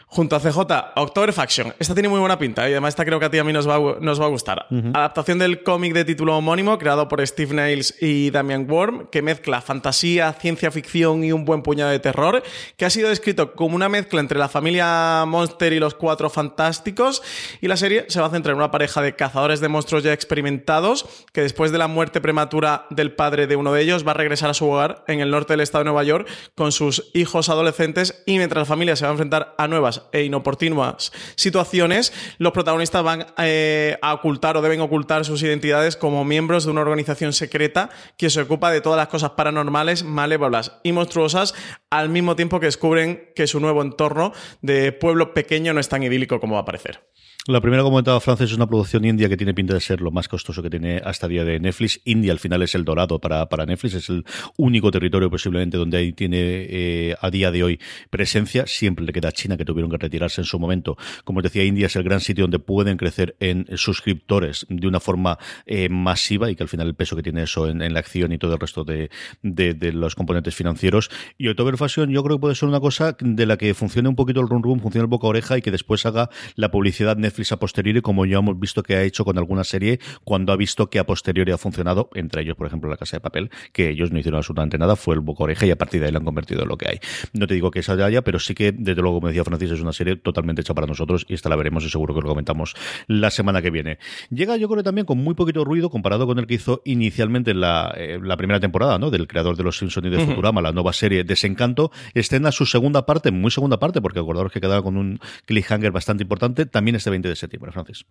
B: Junto a CJ, October Faction. Esta tiene muy buena pinta ¿eh? y además esta creo que a ti y a mí nos va, a- nos va a gustar. Adaptación del cómic de título homónimo creado por Steve Niles y Damian Worm, que mezcla fantasía, ciencia ficción y un buen puñado de terror, que ha sido descrito como una mezcla entre la familia Monster y los Cuatro Fantásticos. Y la serie se va a centrar en una pareja de cazadores de monstruos ya experimentados, que después de la muerte prematura del padre de uno de ellos va a regresar a su hogar en el norte del estado de Nueva York con sus hijos adolescentes y mientras la familia se va a enfrentar a nuevas e inoportunas situaciones, los protagonistas van eh, a ocultar o deben ocultar sus identidades como miembros de una organización secreta que se ocupa de todas las cosas paranormales, malévolas y monstruosas, al mismo tiempo que descubren que su nuevo entorno de pueblo pequeño no es tan idílico como va a parecer.
A: La primera, como comentaba Francis, es una producción india que tiene pinta de ser lo más costoso que tiene hasta día de Netflix. India al final es el dorado para, para Netflix, es el único territorio posiblemente donde ahí tiene eh, a día de hoy presencia. Siempre le queda a China, que tuvieron que retirarse en su momento. Como os decía, India es el gran sitio donde pueden crecer en suscriptores de una forma eh, masiva y que al final el peso que tiene eso en, la acción y todo el resto de, de, los componentes financieros. Y October Fashion yo creo que puede ser una cosa de la que funcione un poquito el run run, funcione el boca a oreja y que después haga la publicidad Netflix a posteriori, como ya hemos visto que ha hecho con alguna serie cuando ha visto que a posteriori ha funcionado, entre ellos, por ejemplo, La Casa de Papel, que ellos no hicieron absolutamente nada, fue el boca oreja y a partir de ahí lo han convertido en lo que hay. No te digo que esa ya haya, pero sí que, desde luego, como decía Francis, es una serie totalmente hecha para nosotros y esta la veremos y seguro que lo comentamos la semana que viene. Llega, yo creo, también con muy poquito ruido comparado con el que hizo inicialmente la, eh, la primera temporada, ¿no? Del creador de Los Simpsons y de Futurama, la nueva serie Desencanto, estrena su segunda parte, muy segunda parte, porque acordaros que quedaba con un cliffhanger bastante importante, también este 20 de septiembre, Francis.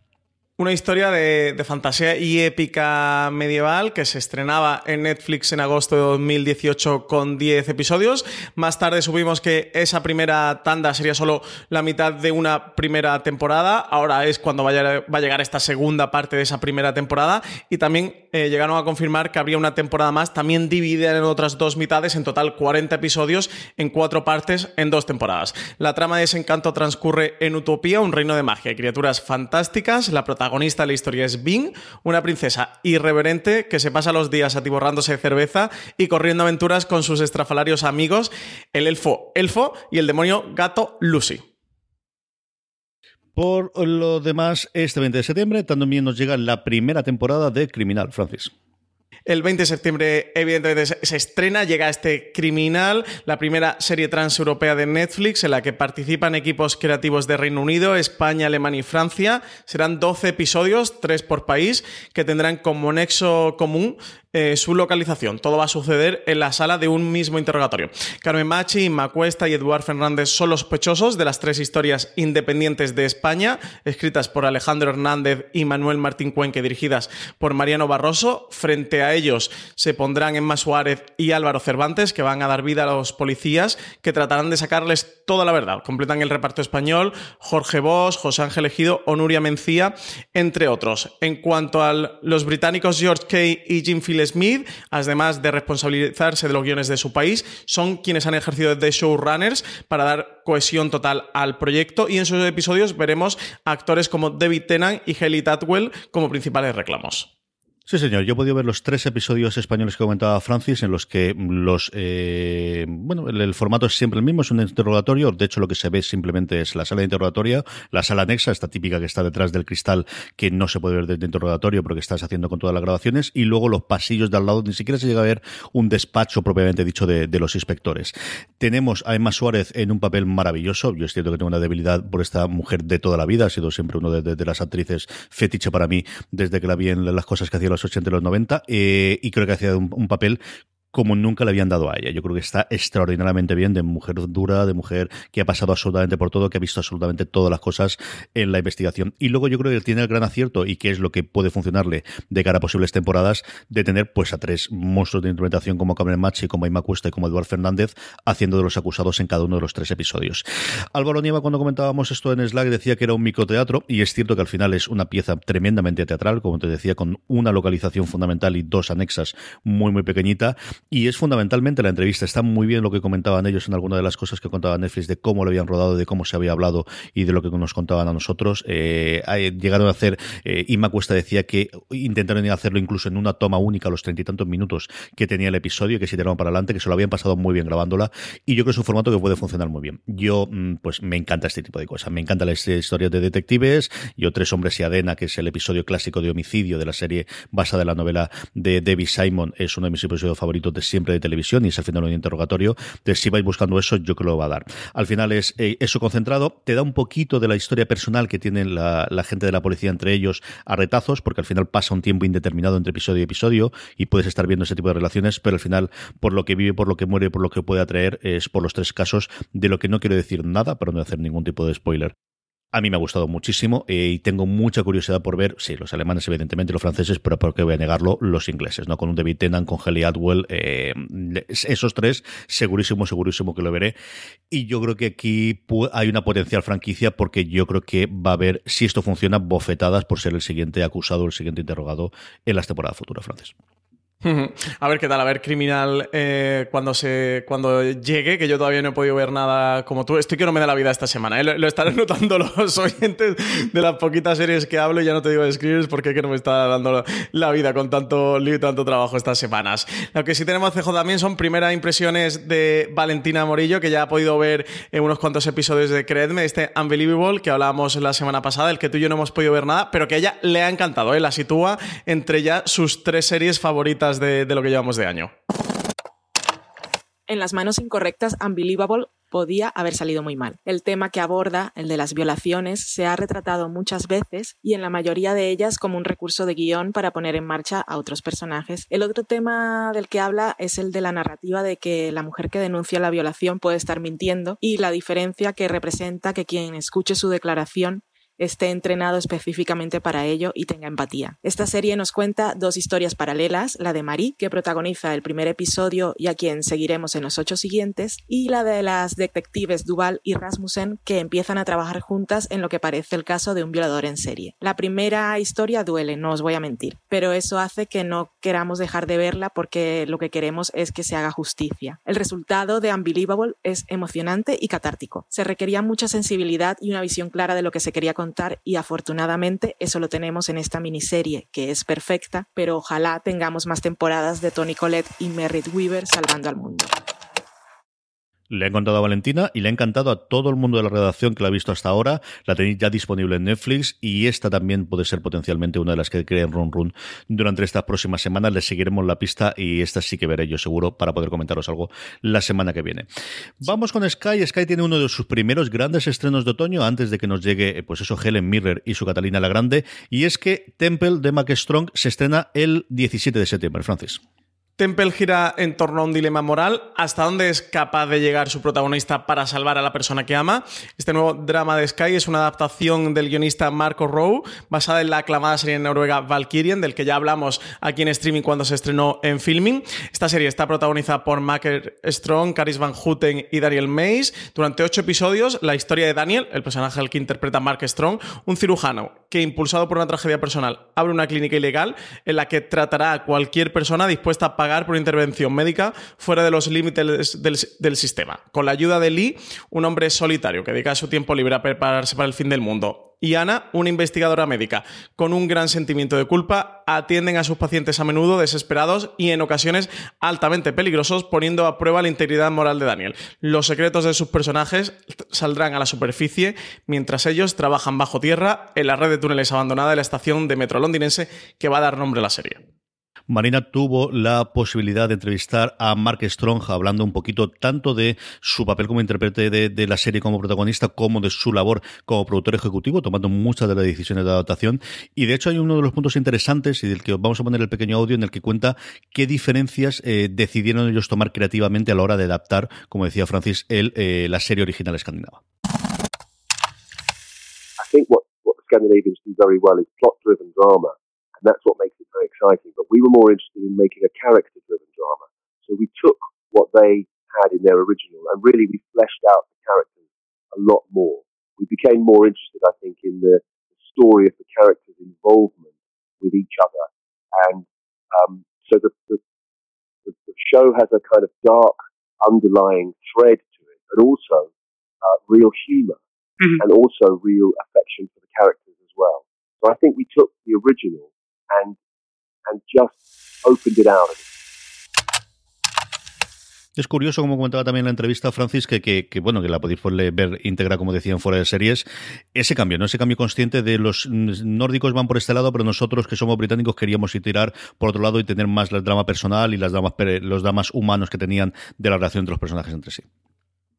B: Una historia de, fantasía y épica medieval que se estrenaba en Netflix en agosto de 2018 con 10 episodios. Más tarde subimos que esa primera tanda sería solo la mitad de una primera temporada. Ahora es cuando vaya, va a llegar esta segunda parte de esa primera temporada. Y también eh, llegaron a confirmar que habría una temporada más, también dividida en otras dos mitades, en total 40 episodios en cuatro partes en dos temporadas. La trama de Desencanto transcurre en Utopía, un reino de magia y criaturas fantásticas. La de la historia es Bing, una princesa irreverente que se pasa los días atiborrándose cerveza y corriendo aventuras con sus estrafalarios amigos, el elfo Elfo y el demonio gato Lucy.
A: Por lo demás, este 20 de septiembre también nos llega la primera temporada de Criminal, Francis.
B: El 20 de septiembre, evidentemente, se- estrena, llega este Criminal, la primera serie transeuropea de Netflix en la que participan equipos creativos de Reino Unido, España, Alemania y Francia. Serán 12 episodios, 3 por país, que tendrán como nexo común eh, su localización. Todo va a suceder en la sala de un mismo interrogatorio. Carmen Machi, Inma Cuesta y Eduard Fernández son los sospechosos de las tres historias independientes de España, escritas por Alejandro Hernández y Manuel Martín Cuenque, dirigidas por Mariano Barroso. Frente a ellos se pondrán Emma Suárez y Álvaro Cervantes, que van a dar vida a los policías, que tratarán de sacarles toda la verdad. Completan el reparto español Jorge Bosch, José Ángel Ejido o Nuria Mencía, entre otros. En cuanto a los británicos George Kay y Jim Phil Smith, además de responsabilizarse de los guiones de su país, son quienes han ejercido de showrunners para dar cohesión total al proyecto y en sus episodios veremos actores como David Tennant y Haley Atwell como principales reclamos.
A: Sí, señor. Yo he podido ver los tres episodios españoles que comentaba Francis, en los que los. Eh, bueno, el, formato es siempre el mismo, es un interrogatorio. De hecho, lo que se ve simplemente es la sala de interrogatorio, la sala anexa, esta típica que está detrás del cristal, que no se puede ver desde interrogatorio porque estás haciendo con todas las grabaciones, y luego los pasillos de al lado, ni siquiera se llega a ver un despacho propiamente dicho de, de los inspectores. Tenemos a Emma Suárez en un papel maravilloso. Yo es cierto que tengo una debilidad por esta mujer de toda la vida, ha sido siempre uno de, las actrices fetiche para mí desde que la vi en las cosas que hacía los 80 y los 90, eh, y creo que hacía un, un papel como nunca le habían dado a ella. Yo creo que está extraordinariamente bien de mujer dura, de mujer que ha pasado absolutamente por todo, que ha visto absolutamente todas las cosas en la investigación. Y luego yo creo que tiene el gran acierto y que es lo que puede funcionarle de cara a posibles temporadas, de tener pues a tres monstruos de interpretación como Cameron Machi, como Emma Cuesta y como Eduard Fernández, haciendo de los acusados en cada uno de los tres episodios. Álvaro Nieva, cuando comentábamos esto en Slack, decía que era un microteatro, y es cierto que al final es una pieza tremendamente teatral, como te decía, con una localización fundamental y dos anexas muy, muy pequeñita, y es fundamentalmente la entrevista. Está muy bien lo que comentaban ellos en alguna de las cosas que contaba Netflix de cómo lo habían rodado, de cómo se había hablado y de lo que nos contaban a nosotros. Eh, llegaron a hacer, eh, Cuesta decía que intentaron hacerlo incluso en una toma única los treinta y tantos minutos que tenía el episodio, que se tiraron para adelante, que se lo habían pasado muy bien grabándola, y yo creo que es un formato que puede funcionar muy bien. Yo, mm, pues me encanta este tipo de cosas. Me encanta las historias de detectives. Yo, Tres Hombres y Adena, que es el episodio clásico de homicidio de la serie basada en la novela de Debbie Simon, es uno de mis episodios favoritos de siempre de televisión y es al final un interrogatorio. De si vais buscando eso, yo creo que lo va a dar. Al final es eh, eso concentrado, te da un poquito de la historia personal que tienen la, la gente de la policía entre ellos a retazos, porque al final pasa un tiempo indeterminado entre episodio y episodio y puedes estar viendo ese tipo de relaciones, pero al final, por lo que vive, por lo que muere, por lo que puede atraer, es por los tres casos de lo que no quiero decir nada para no hacer ningún tipo de spoiler. A mí me ha gustado muchísimo eh, y tengo mucha curiosidad por ver, sí, los alemanes evidentemente, los franceses, pero por qué voy a negarlo, los ingleses, ¿no? Con un David Tennant, con Helly Atwell, eh, esos tres, segurísimo, segurísimo que lo veré. Y yo creo que aquí hay una potencial franquicia porque yo creo que va a haber, si esto funciona, bofetadas por ser el siguiente acusado, el siguiente interrogado en las temporadas futuras francesas.
B: A ver qué tal, a ver Criminal eh, cuando se cuando llegue, que yo todavía no he podido ver nada como tú. Estoy que no me da la vida esta semana, ¿eh? lo, estarán notando los oyentes de las poquitas series que hablo y ya no te digo de escribir porque que no me está dando la vida con tanto lío y tanto trabajo estas semanas. Lo que sí tenemos CJ también son primeras impresiones de Valentina Morillo, que ya ha podido ver en unos cuantos episodios de Creedme, este Unbelievable que hablábamos la semana pasada, el que tú y yo no hemos podido ver nada, pero que a ella le ha encantado, ¿eh? la sitúa entre ya sus tres series favoritas de, lo que llevamos de año.
D: En las manos incorrectas, Unbelievable podía haber salido muy mal. El tema que aborda, el de las violaciones, se ha retratado muchas veces y en la mayoría de ellas como un recurso de guion para poner en marcha a otros personajes. El otro tema del que habla es el de la narrativa de que la mujer que denuncia la violación puede estar mintiendo y la diferencia que representa que quien escuche su declaración esté entrenado específicamente para ello y tenga empatía. Esta serie nos cuenta dos historias paralelas, la de Marie, que protagoniza el primer episodio y a quien seguiremos en los ocho siguientes, y la de las detectives Duval y Rasmussen, que empiezan a trabajar juntas en lo que parece el caso de un violador en serie. La primera historia duele, no os voy a mentir, pero eso hace que no queramos dejar de verla porque lo que queremos es que se haga justicia. El resultado de Unbelievable es emocionante y catártico. Se requería mucha sensibilidad y una visión clara de lo que se quería y afortunadamente eso lo tenemos en esta miniserie que es perfecta, pero ojalá tengamos más temporadas de Tony Collette y Merritt Weaver salvando al mundo.
A: Le ha encantado a Valentina y le ha encantado a todo el mundo de la redacción que la ha visto hasta ahora. La tenéis ya disponible en Netflix y esta también puede ser potencialmente una de las que creen Run Run durante estas próximas semanas. Le seguiremos la pista y esta sí que veré yo seguro para poder comentaros algo la semana que viene. Vamos con Sky. Sky tiene uno de sus primeros grandes estrenos de otoño antes de que nos llegue, pues eso, Helen Mirren y su Catalina la Grande. Y es que Temple de Mac Strong se estrena el 17 de septiembre, Francis.
B: Temple gira en torno a un dilema moral, hasta dónde es capaz de llegar su protagonista para salvar a la persona que ama. Este nuevo drama de Sky es una adaptación del guionista Marco Rowe, basada en la aclamada serie noruega Valkyrian, del que ya hablamos aquí en streaming cuando se estrenó en filming. Esta serie está protagonizada por Macker Strong, Caris Van Houten y Daniel Mays. Durante ocho episodios, la historia de Daniel, el personaje al que interpreta Mark Strong, un cirujano que, impulsado por una tragedia personal, abre una clínica ilegal en la que tratará a cualquier persona dispuesta a pagar por intervención médica fuera de los límites del, del, sistema. Con la ayuda de Lee, un hombre solitario que dedica su tiempo libre a prepararse para el fin del mundo, y Ana, una investigadora médica, con un gran sentimiento de culpa, atienden a sus pacientes a menudo desesperados y en ocasiones altamente peligrosos, poniendo a prueba la integridad moral de Daniel. Los secretos de sus personajes saldrán a la superficie mientras ellos trabajan bajo tierra en la red de túneles abandonada de la estación de metro londinense que va a dar nombre a la serie.
A: Marina tuvo la posibilidad de entrevistar a Mark Strong hablando un poquito tanto de su papel como intérprete de, de la serie como protagonista como de su labor como productor ejecutivo, tomando muchas de las decisiones de adaptación. Y de hecho hay uno de los puntos interesantes y del que vamos a poner el pequeño audio en el que cuenta qué diferencias eh, decidieron ellos tomar creativamente a la hora de adaptar, como decía Francis, el, eh, la serie original escandinava.
E: I think what, what Scandinavians do very well is plot driven drama, and that's what makes it very exciting. But we were more interested in making a character driven drama. So we took what they had in their original and really we fleshed out the characters a lot more. We became more interested, I think, in the, story of the characters' involvement with each other. And um, so the, the, the, show has a kind of dark underlying thread to it, but also uh, real humor
F: Mhm.
E: and also real affection for the characters as well. So I think we took the original and and just opened it out.
A: Es curioso, como comentaba también en la entrevista Francis, que, que, bueno, que la podéis poder ver íntegra, como decían fuera de series, ese cambio, ¿no? Ese cambio consciente de los nórdicos van por este lado, pero nosotros que somos británicos queríamos ir tirar por otro lado y tener más el drama personal y las dramas, los dramas humanos que tenían de la relación entre los personajes entre sí.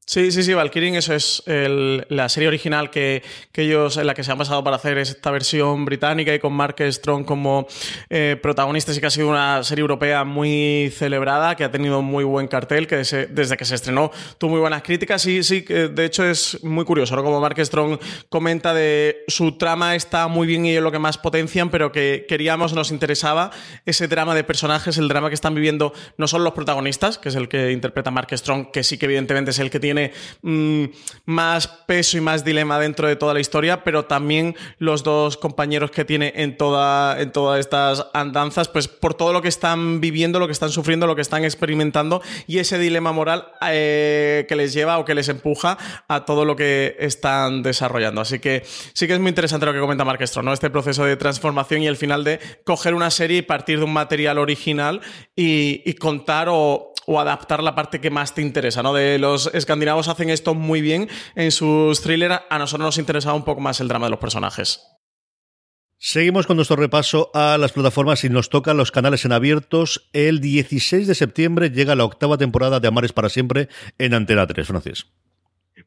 B: Sí, sí, sí, Valkyrie, eso es el- la serie original que, que ellos, en la que se han basado para hacer esta versión británica y con Mark Strong como eh, protagonista. Sí que ha sido una serie europea muy celebrada, que ha tenido muy buen cartel, que se- desde que se estrenó tuvo muy buenas críticas. Sí, sí, que de hecho es muy curioso, ¿no? Como Mark Strong comenta de su trama está muy bien y es lo que más potencian, pero que queríamos, nos interesaba ese drama de personajes, el drama que están viviendo no solo los protagonistas, que es el que interpreta Mark Strong, que sí que evidentemente es el que tiene mm, más peso y más dilema dentro de toda la historia, pero también los dos compañeros que tiene en, toda, en todas estas andanzas, pues por todo lo que están viviendo, lo que están sufriendo, lo que están experimentando y ese dilema moral eh, que les lleva o que les empuja a todo lo que están desarrollando. Así que sí que es muy interesante lo que comenta Mark Strong, ¿no? Este proceso de transformación y el final de coger una serie y partir de un material original y contar o, o adaptar la parte que más te interesa, ¿no? De los escandinavos hacen esto muy bien en sus thrillers, a nosotros nos interesaba un poco más el drama de los personajes.
A: Seguimos con nuestro repaso a las plataformas y nos tocan los canales en abiertos. El 16 de septiembre llega la octava temporada de Amares para siempre en Antena 3, Francis.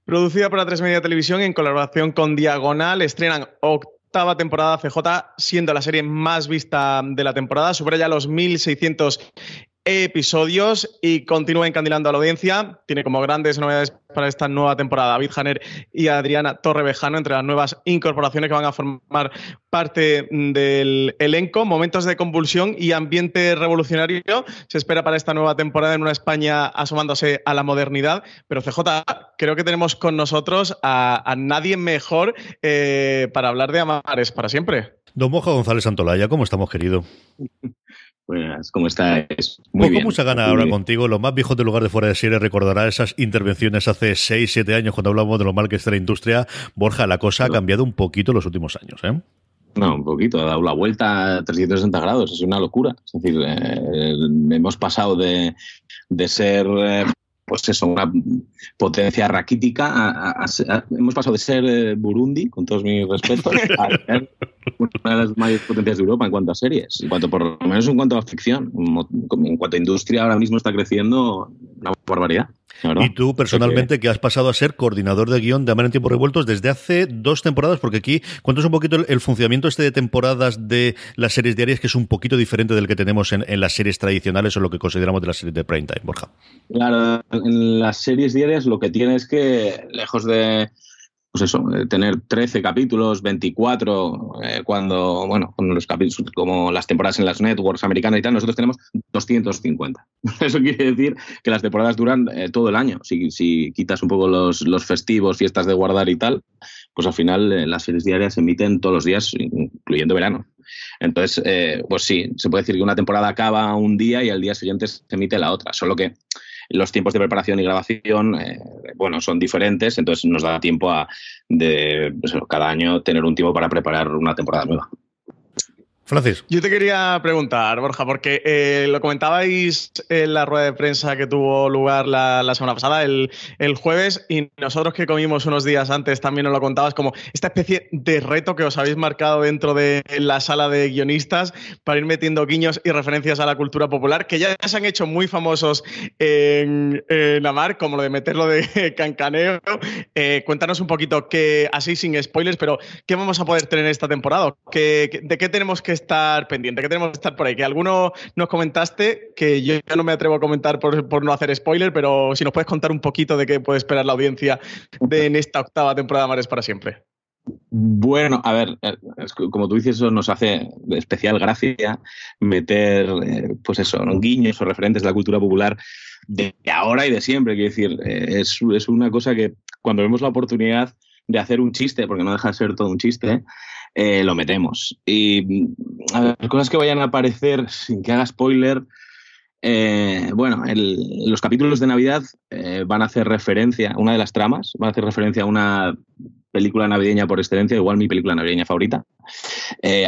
B: Producida por A3 Media Televisión en colaboración con Diagonal, estrenan octava temporada CJ, siendo la serie más vista de la temporada, supera ya los 1600 episodios y continúa encandilando a la audiencia. Tiene como grandes novedades para esta nueva temporada David Janer y Adriana Torrevejano entre las nuevas incorporaciones que van a formar parte del elenco. Momentos de convulsión y ambiente revolucionario se espera para esta nueva temporada en una España asomándose a la modernidad. Pero CJ, creo que tenemos con nosotros a, a nadie mejor eh, para hablar de Amares para siempre.
A: Don Moja González Santolaya, ¿cómo estamos, querido?
G: Buenas, ¿cómo estáis?
A: Pues
G: Muy bien.
A: mucha gana
G: Muy
A: ahora
G: bien.
A: contigo. Los más viejos del lugar de fuera de serie recordará esas intervenciones hace 6, 7 años cuando hablamos de lo mal que está la industria. Borja, la cosa ha cambiado un poquito en los últimos años, ¿eh?
G: No, un poquito, ha dado la vuelta a 360 grados, es una locura. Es decir, eh, hemos pasado de, de ser, eh, pues eso, una potencia raquítica, a, hemos pasado de ser eh, Burundi, con todos mis respetos, a ser una de las mayores potencias de Europa en cuanto a series, en cuanto por lo menos en cuanto a ficción. En cuanto a industria, ahora mismo está creciendo una barbaridad.
A: Y tú, personalmente, que has pasado a ser coordinador de guion de Amar en Tiempos Revueltos desde hace dos temporadas, porque aquí, cuéntanos un poquito el, el funcionamiento este de temporadas de las series diarias, que es un poquito diferente del que tenemos en, en las series tradicionales o lo que consideramos de las series de prime time, Borja.
G: Claro, en las series diarias lo que tiene es que, lejos de pues eso, de tener 13 capítulos, 24, eh, cuando, bueno, con los capítulos, como las temporadas en las networks americanas y tal, nosotros tenemos 250. Eso quiere decir que las temporadas duran eh, todo el año. Si, si quitas un poco los, los festivos, fiestas de guardar y tal, pues al final eh, las series diarias se emiten todos los días, incluyendo verano. Entonces, eh, pues sí, se puede decir que una temporada acaba un día y al día siguiente se emite la otra, solo que los tiempos de preparación y grabación, eh, bueno, son diferentes, entonces nos da tiempo a de pues, cada año tener un tiempo para preparar una temporada nueva.
A: Francis.
B: Yo te quería preguntar, Borja, porque eh, lo comentabais en la rueda de prensa que tuvo lugar la, la semana pasada, el, el, jueves, y nosotros que comimos unos días antes también nos lo contabas como esta especie de reto que os habéis marcado dentro de la sala de guionistas para ir metiendo guiños y referencias a la cultura popular, que ya se han hecho muy famosos en, en Amar, como lo de meterlo de cancaneo. Eh, cuéntanos un poquito qué, así sin spoilers, pero ¿qué vamos a poder tener esta temporada? ¿Qué, ¿De qué tenemos que estar pendiente, que tenemos que estar por ahí. Que alguno nos comentaste, que yo no me atrevo a comentar por, por, no hacer spoiler, pero si nos puedes contar un poquito de qué puede esperar la audiencia de, en esta octava temporada de Mares para siempre.
G: Bueno, a ver, eh, como tú dices, eso nos hace especial gracia meter, eh, pues eso, guiños o referentes de la cultura popular de ahora y de siempre. Quiero decir, eh, es, es una cosa que cuando vemos la oportunidad de hacer un chiste, porque no deja de ser todo un chiste, eh, lo metemos. Y a ver, cosas que vayan a aparecer sin que haga spoiler. Eh, bueno, los capítulos de Navidad eh, van a hacer referencia, una de las tramas, van a hacer referencia a una película navideña por excelencia, igual mi película navideña favorita.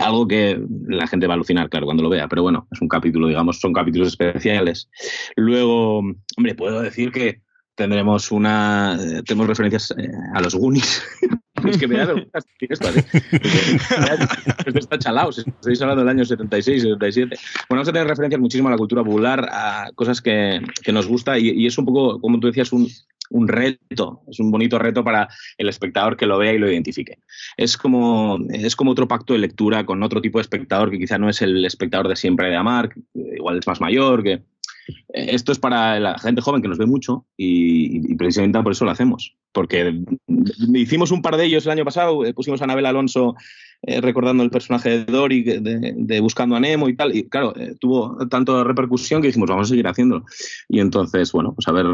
G: Algo que la gente va a alucinar, claro, cuando lo vea, pero bueno, es un capítulo, digamos, son capítulos especiales. Luego, hombre, puedo decir que tendremos una. tenemos referencias a los Goonies. es que me da vergüenza esto. ¿eh? está chalado, estáis hablando del año 76, 77. Bueno, vamos a tener referencias muchísimo a la cultura popular, a cosas que, que nos gusta y, y, es un poco, como tú decías, un, un reto, es un bonito reto para el espectador que lo vea y lo identifique. Es como, es como otro pacto de lectura con otro tipo de espectador que quizá no es el espectador de siempre de amar, que igual es más mayor, que esto es para la gente joven que nos ve mucho y, y, precisamente por eso lo hacemos. Porque hicimos un par de ellos el año pasado, eh, pusimos a Anabel Alonso eh, recordando el personaje de Dory de, Buscando a Nemo y tal. Y claro, eh, tuvo tanto repercusión que dijimos, vamos a seguir haciéndolo. Y entonces, bueno, pues a ver,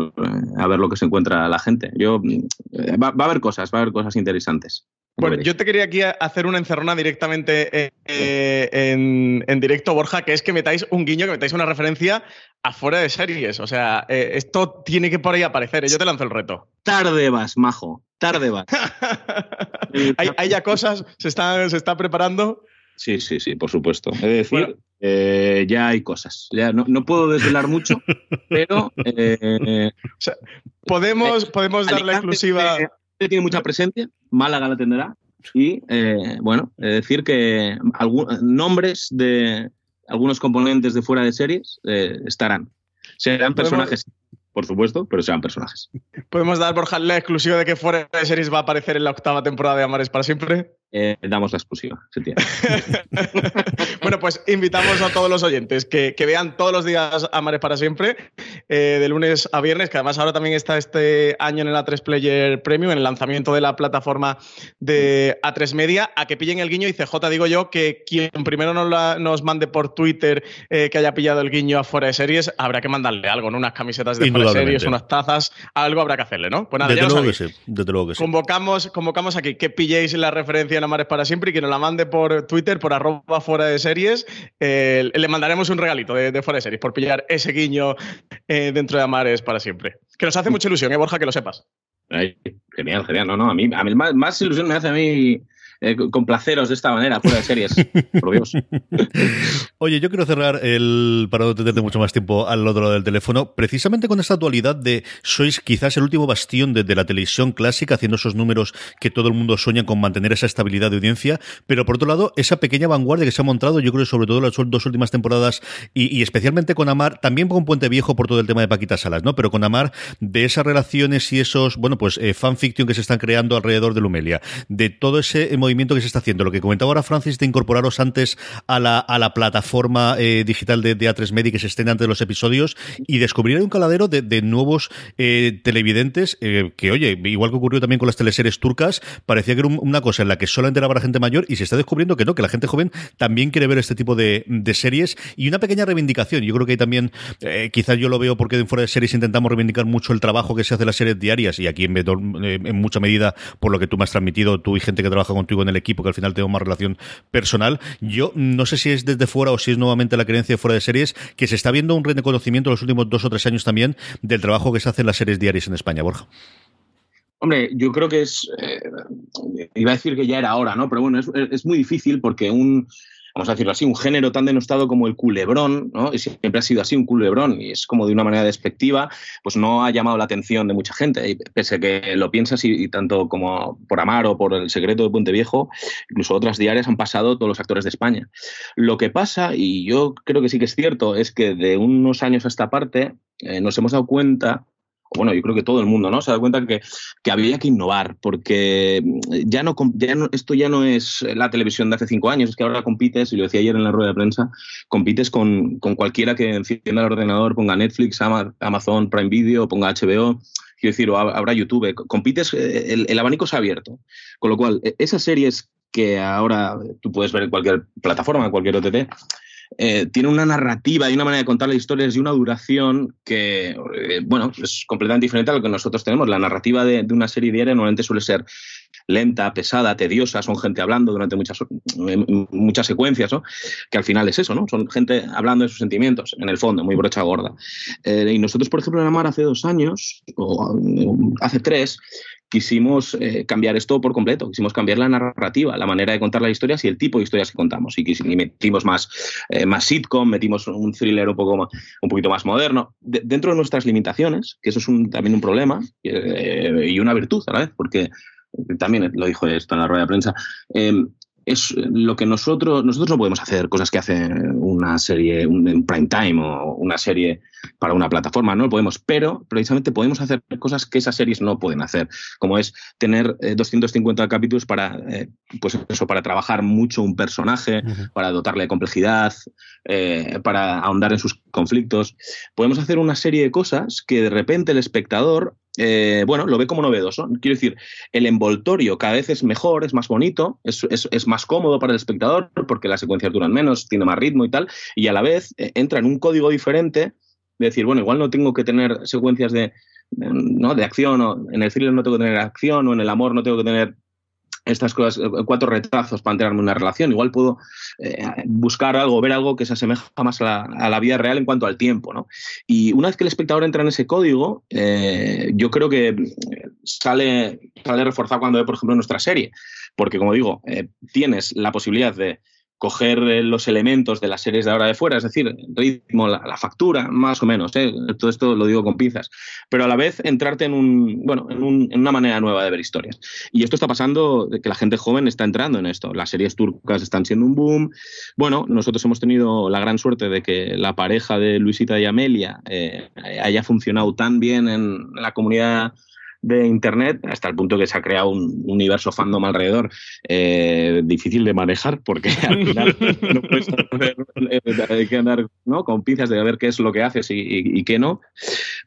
G: a ver lo que se encuentra la gente. Yo, va a haber cosas, va a haber cosas interesantes.
B: Bueno, yo te quería aquí hacer una encerrona directamente eh, en, en, directo, Borja, que es que metáis un guiño, que metáis una referencia afuera de series. O sea, eh, esto tiene que por ahí aparecer. ¿eh? Yo te lanzo el reto.
G: Tarde vas, majo. Tarde vas.
B: ¿Hay, ¿Hay, ya cosas? ¿Se está, ¿Se está preparando?
G: Sí, sí, sí, por supuesto. He de decir, bueno, eh, ya hay cosas. Ya no, no, puedo desvelar mucho, pero.
B: Eh, o sea, podemos, podemos dar la exclusiva.
G: Tiene mucha presencia, Málaga la tendrá. Y eh, bueno, decir que nombres de algunos componentes de fuera de series eh, estarán. Serán personajes, por supuesto, pero serán personajes.
B: ¿Podemos dar, Borja, la exclusiva de que fuera de series va a aparecer en la octava temporada de Amares para siempre?
G: Eh, damos la exclusiva, se tiene.
B: bueno, pues invitamos a todos los oyentes que, que vean todos los días Amares para siempre, eh, de lunes a viernes, que además ahora también está este año en el A3 Player Premium, en el lanzamiento de la plataforma de A3 Media, a que pillen el guiño y CJ, digo yo, que quien primero nos, la, nos mande por Twitter eh, que haya pillado el guiño afuera de series, habrá que mandarle algo, ¿no? Unas camisetas de fuera de series, unas tazas, algo habrá que hacerle, ¿no?
A: Pues nada, desde ya luego lo. Que sí, desde luego que sí.
B: Convocamos, convocamos aquí que pilléis la referencia en Amares para siempre y que nos la mande por Twitter, por arroba fuera de series. Eh, le mandaremos un regalito de, de, fuera de series por pillar ese guiño eh, dentro de Amares para siempre. Que nos hace mucha ilusión, ¿eh, Borja? Que lo sepas.
G: Genial, genial. No, no, a mí, a mí más ilusión me hace a mí eh, complaceros de esta manera, fuera de series. Por Dios.
A: Oye, yo quiero cerrar el, para no tenerte mucho más tiempo al otro lado del teléfono, precisamente con esta actualidad de sois quizás el último bastión de, la televisión clásica, haciendo esos números que todo el mundo sueña con mantener esa estabilidad de audiencia, pero por otro lado, esa pequeña vanguardia que se ha montado, yo creo, sobre todo las dos últimas temporadas y, y especialmente con Amar, también con Puente Viejo por todo el tema de Paquita Salas, ¿no? Pero con Amar, de esas relaciones y esos, bueno, pues eh, fanfiction que se están creando alrededor de Lumelia, de todo ese movimiento que se está haciendo. Lo que comentaba ahora Francis de incorporaros antes a la, a la plataforma eh, digital de, de, A3 Media que se estén antes de los episodios y descubrir un caladero de, nuevos eh, televidentes eh, que, oye, igual que ocurrió también con las teleseries turcas, parecía que era un, una cosa en la que solamente era para gente mayor y se está descubriendo que no, que la gente joven también quiere ver este tipo de, de series y una pequeña reivindicación. Yo creo que hay también, eh, quizás yo lo veo porque en fuera de series intentamos reivindicar mucho el trabajo que se hace en las series diarias y aquí en, en mucha medida por lo que tú me has transmitido, tú y gente que trabaja contigo en el equipo que al final tengo más relación personal. Yo no sé si es desde fuera o si es nuevamente la creencia de fuera de series, que se está viendo un reconocimiento en los últimos dos o tres años también del trabajo que se hace en las series diarias en España, Borja.
G: Hombre, yo creo que es. Eh, iba a decir que ya era hora, ¿no? Pero bueno, es, es muy difícil porque un vamos a decirlo así, un género tan denostado como el culebrón, ¿no? y siempre ha sido así un culebrón, y es como de una manera despectiva, pues no ha llamado la atención de mucha gente, pese a que lo piensas y, y tanto como por Amar o por El secreto de Puente Viejo, incluso otras diarias han pasado todos los actores de España. Lo que pasa, y yo creo que sí que es cierto, es que de unos años a esta parte eh, nos hemos dado cuenta bueno, yo creo que todo el mundo, ¿no? Se da cuenta que, que había que innovar, porque ya no, ya no- esto ya no es la televisión de hace cinco años, es que ahora compites, y lo decía ayer en la rueda de prensa, compites con, con cualquiera que encienda el ordenador, ponga Netflix, Ama- Amazon Prime Video, ponga HBO, quiero decir, habrá YouTube, compites, eh, el, el abanico se ha abierto. Con lo cual, e- esas series que ahora tú puedes ver en cualquier plataforma, en cualquier OTT, eh, tiene una narrativa y una manera de contar las historias y una duración que, eh, bueno, es completamente diferente a lo que nosotros tenemos. La narrativa de, de una serie diaria normalmente suele ser lenta, pesada, tediosa, son gente hablando durante muchas, eh, muchas secuencias. Que al final es eso, ¿no? Son gente hablando de sus sentimientos, en el fondo, muy brocha gorda. Y nosotros, por ejemplo, en Amar hace dos años, o hace tres, quisimos eh, cambiar esto por completo, quisimos cambiar la narrativa, la manera de contar las historias y el tipo de historias que contamos. Y, metimos más, eh, más sitcom, metimos un thriller un, poco más, un poquito más moderno, de- dentro de nuestras limitaciones, que eso es un- también un problema eh, y una virtud a la vez, porque también lo dijo esto en la rueda de prensa. Eh, es lo que nosotros nosotros no podemos hacer cosas que hace una serie un, en prime time o una serie para una plataforma no lo podemos pero precisamente podemos hacer cosas que esas series no pueden hacer como es tener eh, 250 capítulos para eh, pues eso para trabajar mucho un personaje para dotarle de complejidad eh, para ahondar en sus conflictos. Podemos hacer una serie de cosas que de repente el espectador eh, bueno, lo ve como novedoso. Quiero decir, el envoltorio cada vez es mejor, es más bonito, es, más cómodo para el espectador porque las secuencias duran menos, tiene más ritmo y tal, y a la vez eh, entra en un código diferente de decir, bueno, igual no tengo que tener secuencias de, de- ¿no? de acción, o en el thriller no tengo que tener acción, o en el amor no tengo que tener estas cosas, eh, cuatro retazos para enterarme en una relación. Igual puedo eh, buscar algo, ver algo que se asemeja más a la, a la vida real en cuanto al tiempo, ¿no? Y una vez que el espectador entra en ese código, eh, yo creo que sale, sale reforzado cuando ve, por ejemplo, nuestra serie. Porque, como digo, tienes la posibilidad de coger eh, los elementos de las series de ahora de fuera, es decir, ritmo, la, factura, más o menos, ¿eh? todo esto lo digo con pinzas, pero a la vez entrarte en, un, bueno, en, un- en una manera nueva de ver historias. Y esto está pasando, que la gente joven está entrando en esto. Las series turcas están siendo un boom. Bueno, nosotros hemos tenido la gran suerte de que la pareja de Luisita y Amelia eh, haya funcionado tan bien en la comunidad de internet hasta el punto que se ha creado un universo fandom alrededor eh, difícil de manejar porque al final no puedes saber, eh, hay que andar ¿no? con pinzas de ver qué es lo que haces y, y- y qué no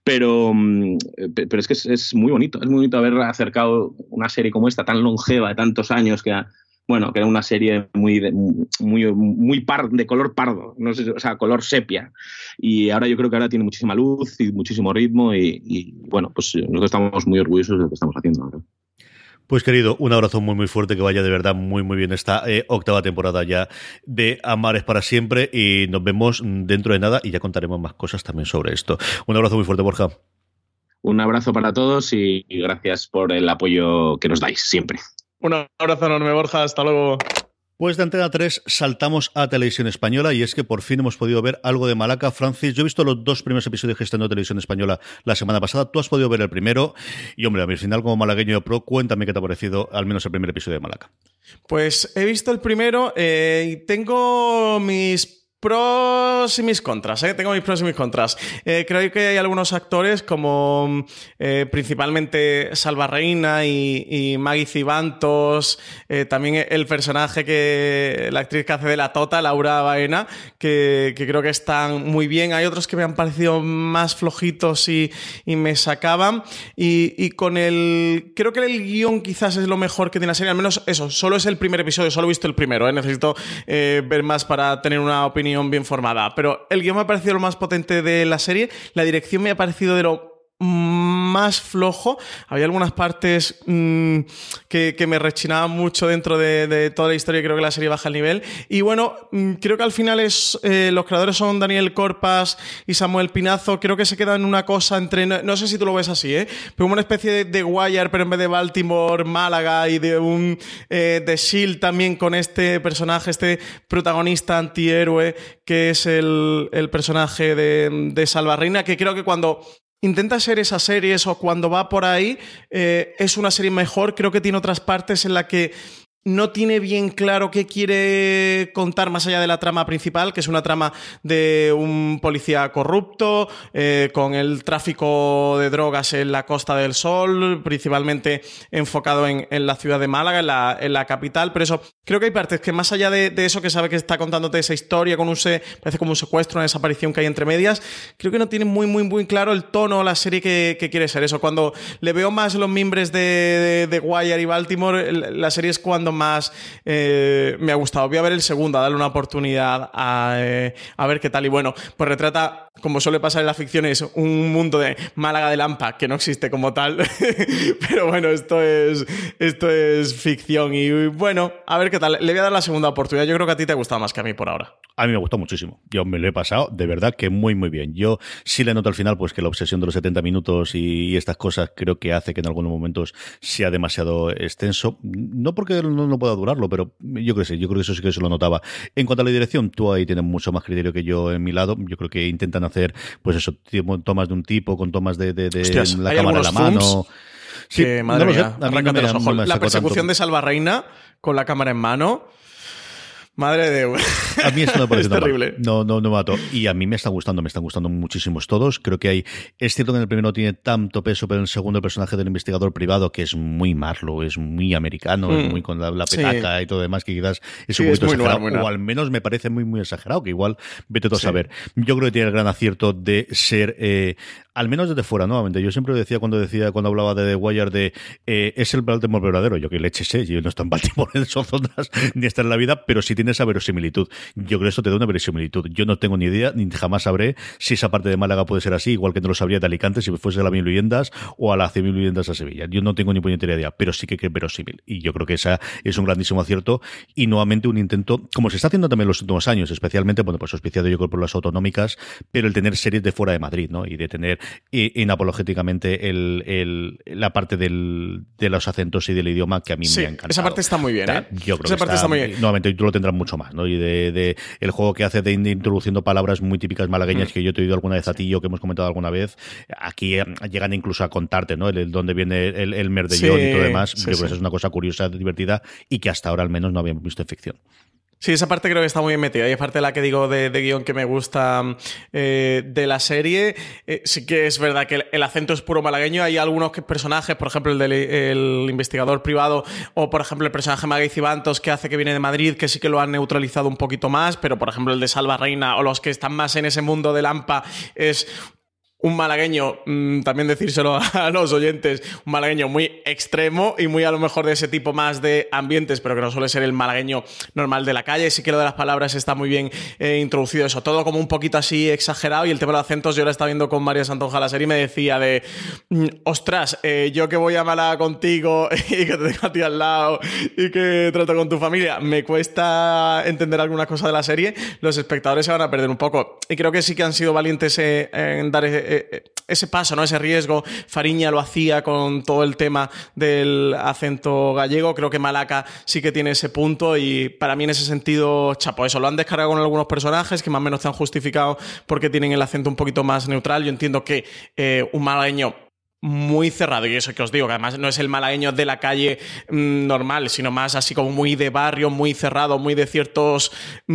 G: pero, mm, pe- pero es que es, es muy bonito es muy bonito haber acercado una serie como esta tan longeva de tantos años que ha, bueno, que era una serie muy, de- muy, muy par, de color pardo, no sé, o sea, color sepia. Y ahora yo creo que ahora tiene muchísima luz y muchísimo ritmo y, y, bueno, pues nosotros estamos muy orgullosos de lo que estamos haciendo. ahora.
A: Pues querido, un abrazo muy muy fuerte, que vaya de verdad muy muy bien esta eh, octava temporada ya de Amares para siempre y nos vemos dentro de nada y ya contaremos más cosas también sobre esto. Un abrazo muy fuerte, Borja.
G: Un abrazo para todos y gracias por el apoyo que nos dais siempre.
B: Un abrazo enorme, Borja. Hasta luego.
A: Pues de Antena 3 saltamos a Televisión Española y es que por fin hemos podido ver algo de Malaca. Francis, yo he visto los dos primeros episodios que están en Televisión Española la semana pasada. Tú has podido ver el primero y, hombre, a mi final como malagueño de pro, cuéntame qué te ha parecido al menos el primer episodio de Malaca.
B: Pues he visto el primero eh, y tengo mis pros y mis contras, ¿eh? Tengo mis pros y mis contras. Eh, creo que hay algunos actores como eh, principalmente Salva Reina y, Maggie Cibantos, eh, también el personaje que la actriz que hace de la Tota, Laura Baena, que, creo que están muy bien. Hay otros que me han parecido más flojitos y, me sacaban. Y, y con el... Creo que el guion quizás es lo mejor que tiene la serie, al menos eso, solo es el primer episodio, solo he visto el primero, necesito ver más para tener una opinión bien formada. Pero el guion me ha parecido lo más potente de la serie, la dirección me ha parecido de lo más flojo. Había algunas partes mm, que, me rechinaban mucho dentro de, toda la historia creo que la serie baja el nivel. Y bueno, mm, creo que al final es eh, los creadores son Daniel Corpas y Samuel Pinazo. Creo que se queda en una cosa entre. No, sé si tú lo ves así, ¿eh? Pero una especie de, de Wire, pero en vez de Baltimore, Málaga y de un. eh, de Shield también con este personaje, este protagonista antihéroe que es el, el personaje de, de Salva Reina, que creo que cuando intenta ser esas series o cuando va por ahí, eh, es una serie mejor. Creo que tiene otras partes en la que no tiene bien claro qué quiere contar más allá de la trama principal, que es una trama de un policía corrupto, eh, con el tráfico de drogas en la Costa del Sol, principalmente enfocado en, la ciudad de Málaga, en la, capital. Pero eso, creo que hay partes que más allá de, eso que sabe que está contándote esa historia con un se, parece como un secuestro, una desaparición que hay entre medias, creo que no tiene muy, muy, muy claro el tono, la serie que, que quiere ser. Eso, cuando le veo más los mimbres de, de, de Wire y Baltimore, la serie es cuando más eh, me ha gustado. Voy a ver el segundo, a darle una oportunidad a, eh, a, ver qué tal. Y bueno, pues retrata, como suele pasar en las ficciones, un mundo de Málaga de Lampa que no existe como tal. Pero bueno, esto es, esto es ficción. Y bueno, a ver qué tal. Le voy a dar la segunda oportunidad. Yo creo que a ti te ha gustado más que a mí por ahora.
A: A mí me gustó muchísimo. Yo me lo he pasado de verdad que muy, muy bien. Yo sí le noto al final pues que la obsesión de los 70 minutos y, estas cosas creo que hace que en algunos momentos sea demasiado extenso. No porque no, no pueda durarlo, pero yo creo que sí, yo creo que eso sí que se lo notaba. En cuanto a la dirección, tú ahí tienes mucho más criterio que yo en mi lado. Yo creo que intentan hacer, pues eso, tomas de un tipo, con tomas de, de, de
B: Hostias,
A: la cámara en la mano.
B: Sí, que, madre no mía, arráncate los ojos. la persecución tanto. de Salva Reina con la cámara en mano. Madre de.
A: A mí eso no me parece
B: es terrible.
A: No, no, no me mató. Y a mí me están gustando, me están gustando muchísimos todos. Creo que hay. Es cierto que en el primero no tiene tanto peso, pero en el segundo el personaje del investigador privado, que es muy Marlo, es muy americano, mm. es muy con la, la petaca sí. y todo demás, que quizás es sí, un poquito es exagerado. Nueva, o al menos me parece muy, muy exagerado, que igual vete tú a sí. saber. Yo creo que tiene el gran acierto de ser. Eh, al menos desde fuera, nuevamente. Yo siempre decía cuando decía, cuando hablaba de The Wire, de eh, es el Baltimore verdadero. Yo que leche sé, yo no estoy en Baltimore en son zonas ni está en la vida, pero sí tiene esa verosimilitud. Yo creo que eso te da una verosimilitud. Yo no tengo ni idea, ni jamás sabré si esa parte de Málaga puede ser así, igual que no lo sabría de Alicante si fuese a la Mil Viviendas o a la Cien Mil Viviendas a Sevilla. Yo no tengo ni puñetera idea, pero sí que es verosímil. Y yo creo que esa es un grandísimo acierto y nuevamente un intento, como se está haciendo también en los últimos años, especialmente, bueno, pues auspiciado yo creo por las autonómicas, pero el tener series de fuera de Madrid, ¿no? Y de tener eh, en apologéticamente el, el, la parte del, de los acentos y del idioma que a mí
B: sí,
A: me ha encantado.
B: Esa parte está muy bien, ¿eh?
A: Yo creo
B: esa
A: que
B: parte
A: está,
B: está, muy bien.
A: Nuevamente, tú lo tendrás mucho más, ¿no? Y de, de el juego que hace de introduciendo palabras muy típicas malagueñas mm. que yo te he oído alguna vez a ti yo que hemos comentado alguna vez. Aquí eh, llegan incluso a contarte, ¿no? El, el dónde viene el, el merdellón sí, y todo demás. Sí, yo creo que es una cosa curiosa, divertida y que hasta ahora al menos no habíamos visto en ficción.
B: Sí, esa parte creo que está muy bien metida. Y es parte de la que digo de, de guion que me gusta eh, de la serie. Eh, sí que es verdad que el, acento es puro malagueño. Hay algunos personajes, por ejemplo, el del el investigador privado o, por ejemplo, el personaje Maggie Cibantos que hace que viene de Madrid, que sí que lo han neutralizado un poquito más. Pero, por ejemplo, el de Salva Reina o los que están más en ese mundo de Lampa es un malagueño, mmm, también decírselo a los oyentes, un malagueño muy extremo y muy a lo mejor de ese tipo más de ambientes, pero que no suele ser el malagueño normal de la calle. Sí que lo de las palabras está muy bien eh, introducido, eso todo como un poquito así exagerado. Y el tema de los acentos, yo lo estaba viendo con María Santonja la serie y me decía de, mmm, ostras, eh, yo que voy a Málaga contigo y que te tengo a ti al lado y que trato con tu familia, me cuesta entender alguna cosa de la serie, los espectadores se van a perder un poco. Y creo que sí que han sido valientes eh, en dar ese paso, ¿no? Ese riesgo. Fariña lo hacía con todo el tema del acento gallego. Creo que Malaca sí que tiene ese punto y para mí en ese sentido, chapo, eso lo han descargado con algunos personajes que más o menos están justificados porque tienen el acento un poquito más neutral. Yo entiendo que eh, un malagueño muy cerrado. Y eso que os digo, que además no es el malagueño de la calle mmm, normal, sino más así como muy de barrio, muy cerrado, muy de ciertos mmm,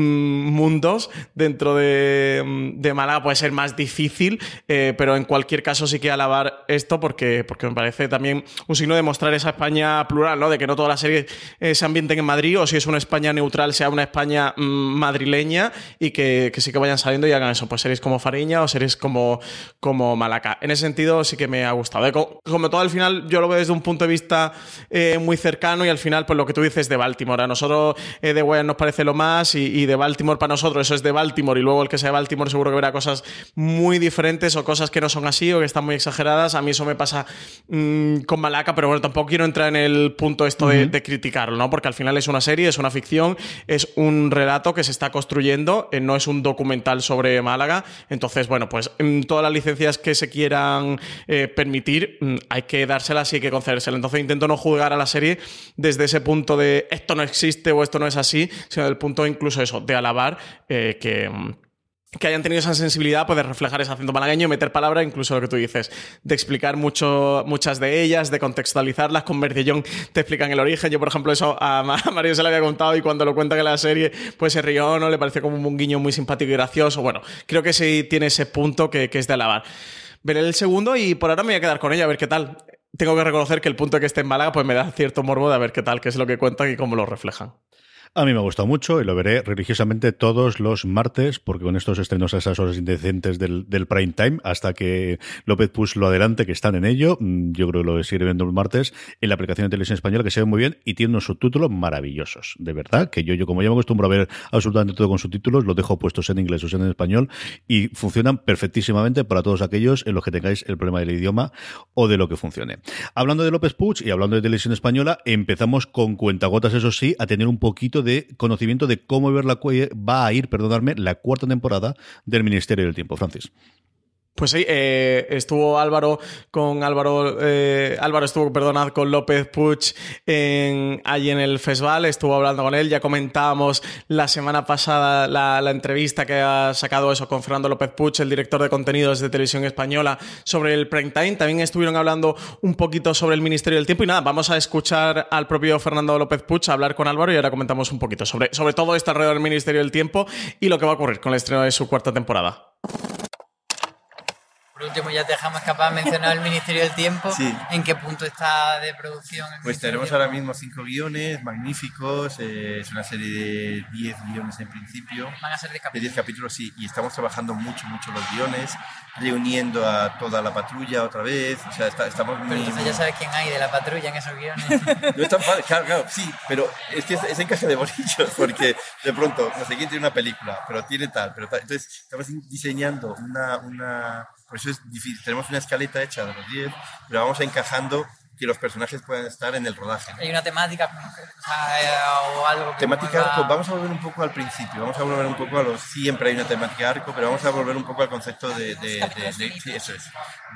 B: mundos dentro de, mm, de, Málaga. Puede ser más difícil, eh, pero en cualquier caso sí que alabar esto porque, porque me parece también un signo de mostrar esa España plural, ¿no? De que no todas las series eh, se ambienten en Madrid o si es una España neutral, sea una España madrileña y que, que, sí que vayan saliendo y hagan eso, pues series como Fariña o series como, como Malaca. En ese sentido sí que me ha gustado Como todo al final, yo lo veo desde un punto de vista eh, muy cercano y al final, pues lo que tú dices de Baltimore. A nosotros eh, de Wayne nos parece lo más y, y de Baltimore para nosotros eso es de Baltimore y luego el que sea de Baltimore seguro que verá cosas muy diferentes o cosas que no son así o que están muy exageradas. A mí eso me pasa mm, con Malaca, pero bueno, tampoco quiero entrar en el punto esto de, de criticarlo, ¿no? Porque al final es una serie, es una ficción, es un relato que se está construyendo, eh, no es un documental sobre Málaga. Entonces, bueno, pues mm, todas las licencias que se quieran eh, mm, hay que dárselas y hay que concedérselas. Entonces intento no juzgar a la serie desde ese punto de esto no existe o esto no es así, sino del punto incluso eso, de alabar eh, que... mm, que hayan tenido esa sensibilidad pues, de reflejar ese acento malagueño y meter palabra, incluso lo que tú dices, de explicar muchas de ellas, de contextualizarlas. Con Mercillón te explican el origen. Yo, por ejemplo, eso a Ma- a Mario se lo había contado y cuando lo cuenta en la serie, pues se rió, ¿no? Le pareció como un guiño muy simpático y gracioso. Bueno, creo que sí tiene ese punto que es de alabar. Veré el segundo y por ahora me voy a quedar con ella a ver qué tal. Tengo que reconocer que el punto de que esté en Málaga pues me da cierto morbo de a ver qué tal, qué es lo que cuentan y cómo lo reflejan.
A: A mí me ha gustado mucho y lo veré religiosamente todos los martes, porque con estos estrenos a esas horas indecentes del, prime time, hasta que López Push lo adelante, que están en ello, mm, yo creo que lo seguiré viendo los martes en la aplicación de televisión española, que se ve muy bien y tiene unos subtítulos maravillosos. De verdad, que yo, yo como ya me acostumbro a ver absolutamente todo con subtítulos, los dejo puestos en inglés o en español y funcionan perfectísimamente para todos aquellos en los que tengáis el problema del idioma o de lo que funcione. Hablando de López Puig y hablando de televisión española, empezamos con cuentagotas, eso sí, a tener un poquito de conocimiento de cómo ver la, va a ir, perdonadme, la cuarta temporada del Ministerio del Tiempo, Francis.
B: Pues sí, eh, estuvo Álvaro con Álvaro, eh, Álvaro estuvo, perdonad, con López Puig en, allí en el festival, estuvo hablando con él, ya comentábamos la semana pasada la, entrevista que ha sacado eso con Fernando López Puig, el director de contenidos de televisión española, sobre el prime también estuvieron hablando un poquito sobre el Ministerio del Tiempo y nada, vamos a escuchar al propio Fernando López Puig hablar con Álvaro y ahora comentamos un poquito sobre, sobre todo este alrededor del Ministerio del Tiempo y lo que va a ocurrir con el estreno de su cuarta temporada.
F: Por último, ya te dejamos escapar mencionar el Ministerio del Tiempo.
H: Sí.
F: ¿En qué punto está de producción? el
H: Pues tenemos ahora mismo cinco guiones magníficos, eh, es una serie de 10 guiones en principio,
F: Van a ser de
H: de
F: capítulos.
H: 10 capítulos, sí, y estamos trabajando mucho, mucho los guiones, reuniendo a toda la patrulla otra vez, o sea, está- estamos
F: Pero
H: muy...
F: entonces ya sabes quién hay de la patrulla en esos guiones.
H: No es tan fácil, claro, claro, sí, pero es que es, es encaje de bolillos, porque de pronto, no sé quién tiene una película, pero tiene tal, pero tal. Entonces, estamos diseñando una, una. Por eso es difícil. Tenemos una escaleta hecha de los 10, pero vamos encajando que los personajes puedan estar en el rodaje. ¿no?
F: hay una temática o, sea, eh, o algo que
H: Temática arco, vamos a volver un poco al principio, vamos a volver un poco a los. Siempre hay una temática arco, pero vamos a volver un poco al concepto de. de, de- de- sí, eso es.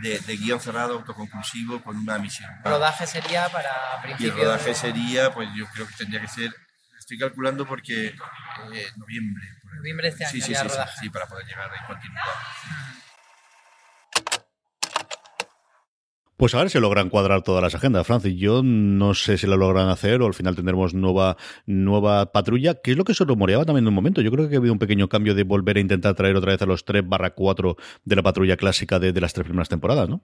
H: De, guion cerrado, autoconclusivo, con una misión.
F: El rodaje sería para
H: Y el
F: principios.
H: rodaje sería, pues yo creo que tendría que ser, estoy calculando porque eh, noviembre. por.
F: Noviembre este año
H: sí, sí, sí,
F: rodaje.
H: sí, para poder llegar en continuidad.
A: Pues a ver si logran cuadrar todas las agendas, Francis. Yo no sé si lo logran hacer o al final tendremos nueva, nueva patrulla, que es lo que se rumoreaba también en un momento. Yo creo que ha habido un pequeño cambio de volver a intentar traer otra vez a los 3 barra 4 de la patrulla clásica de, de las tres primeras temporadas, ¿no?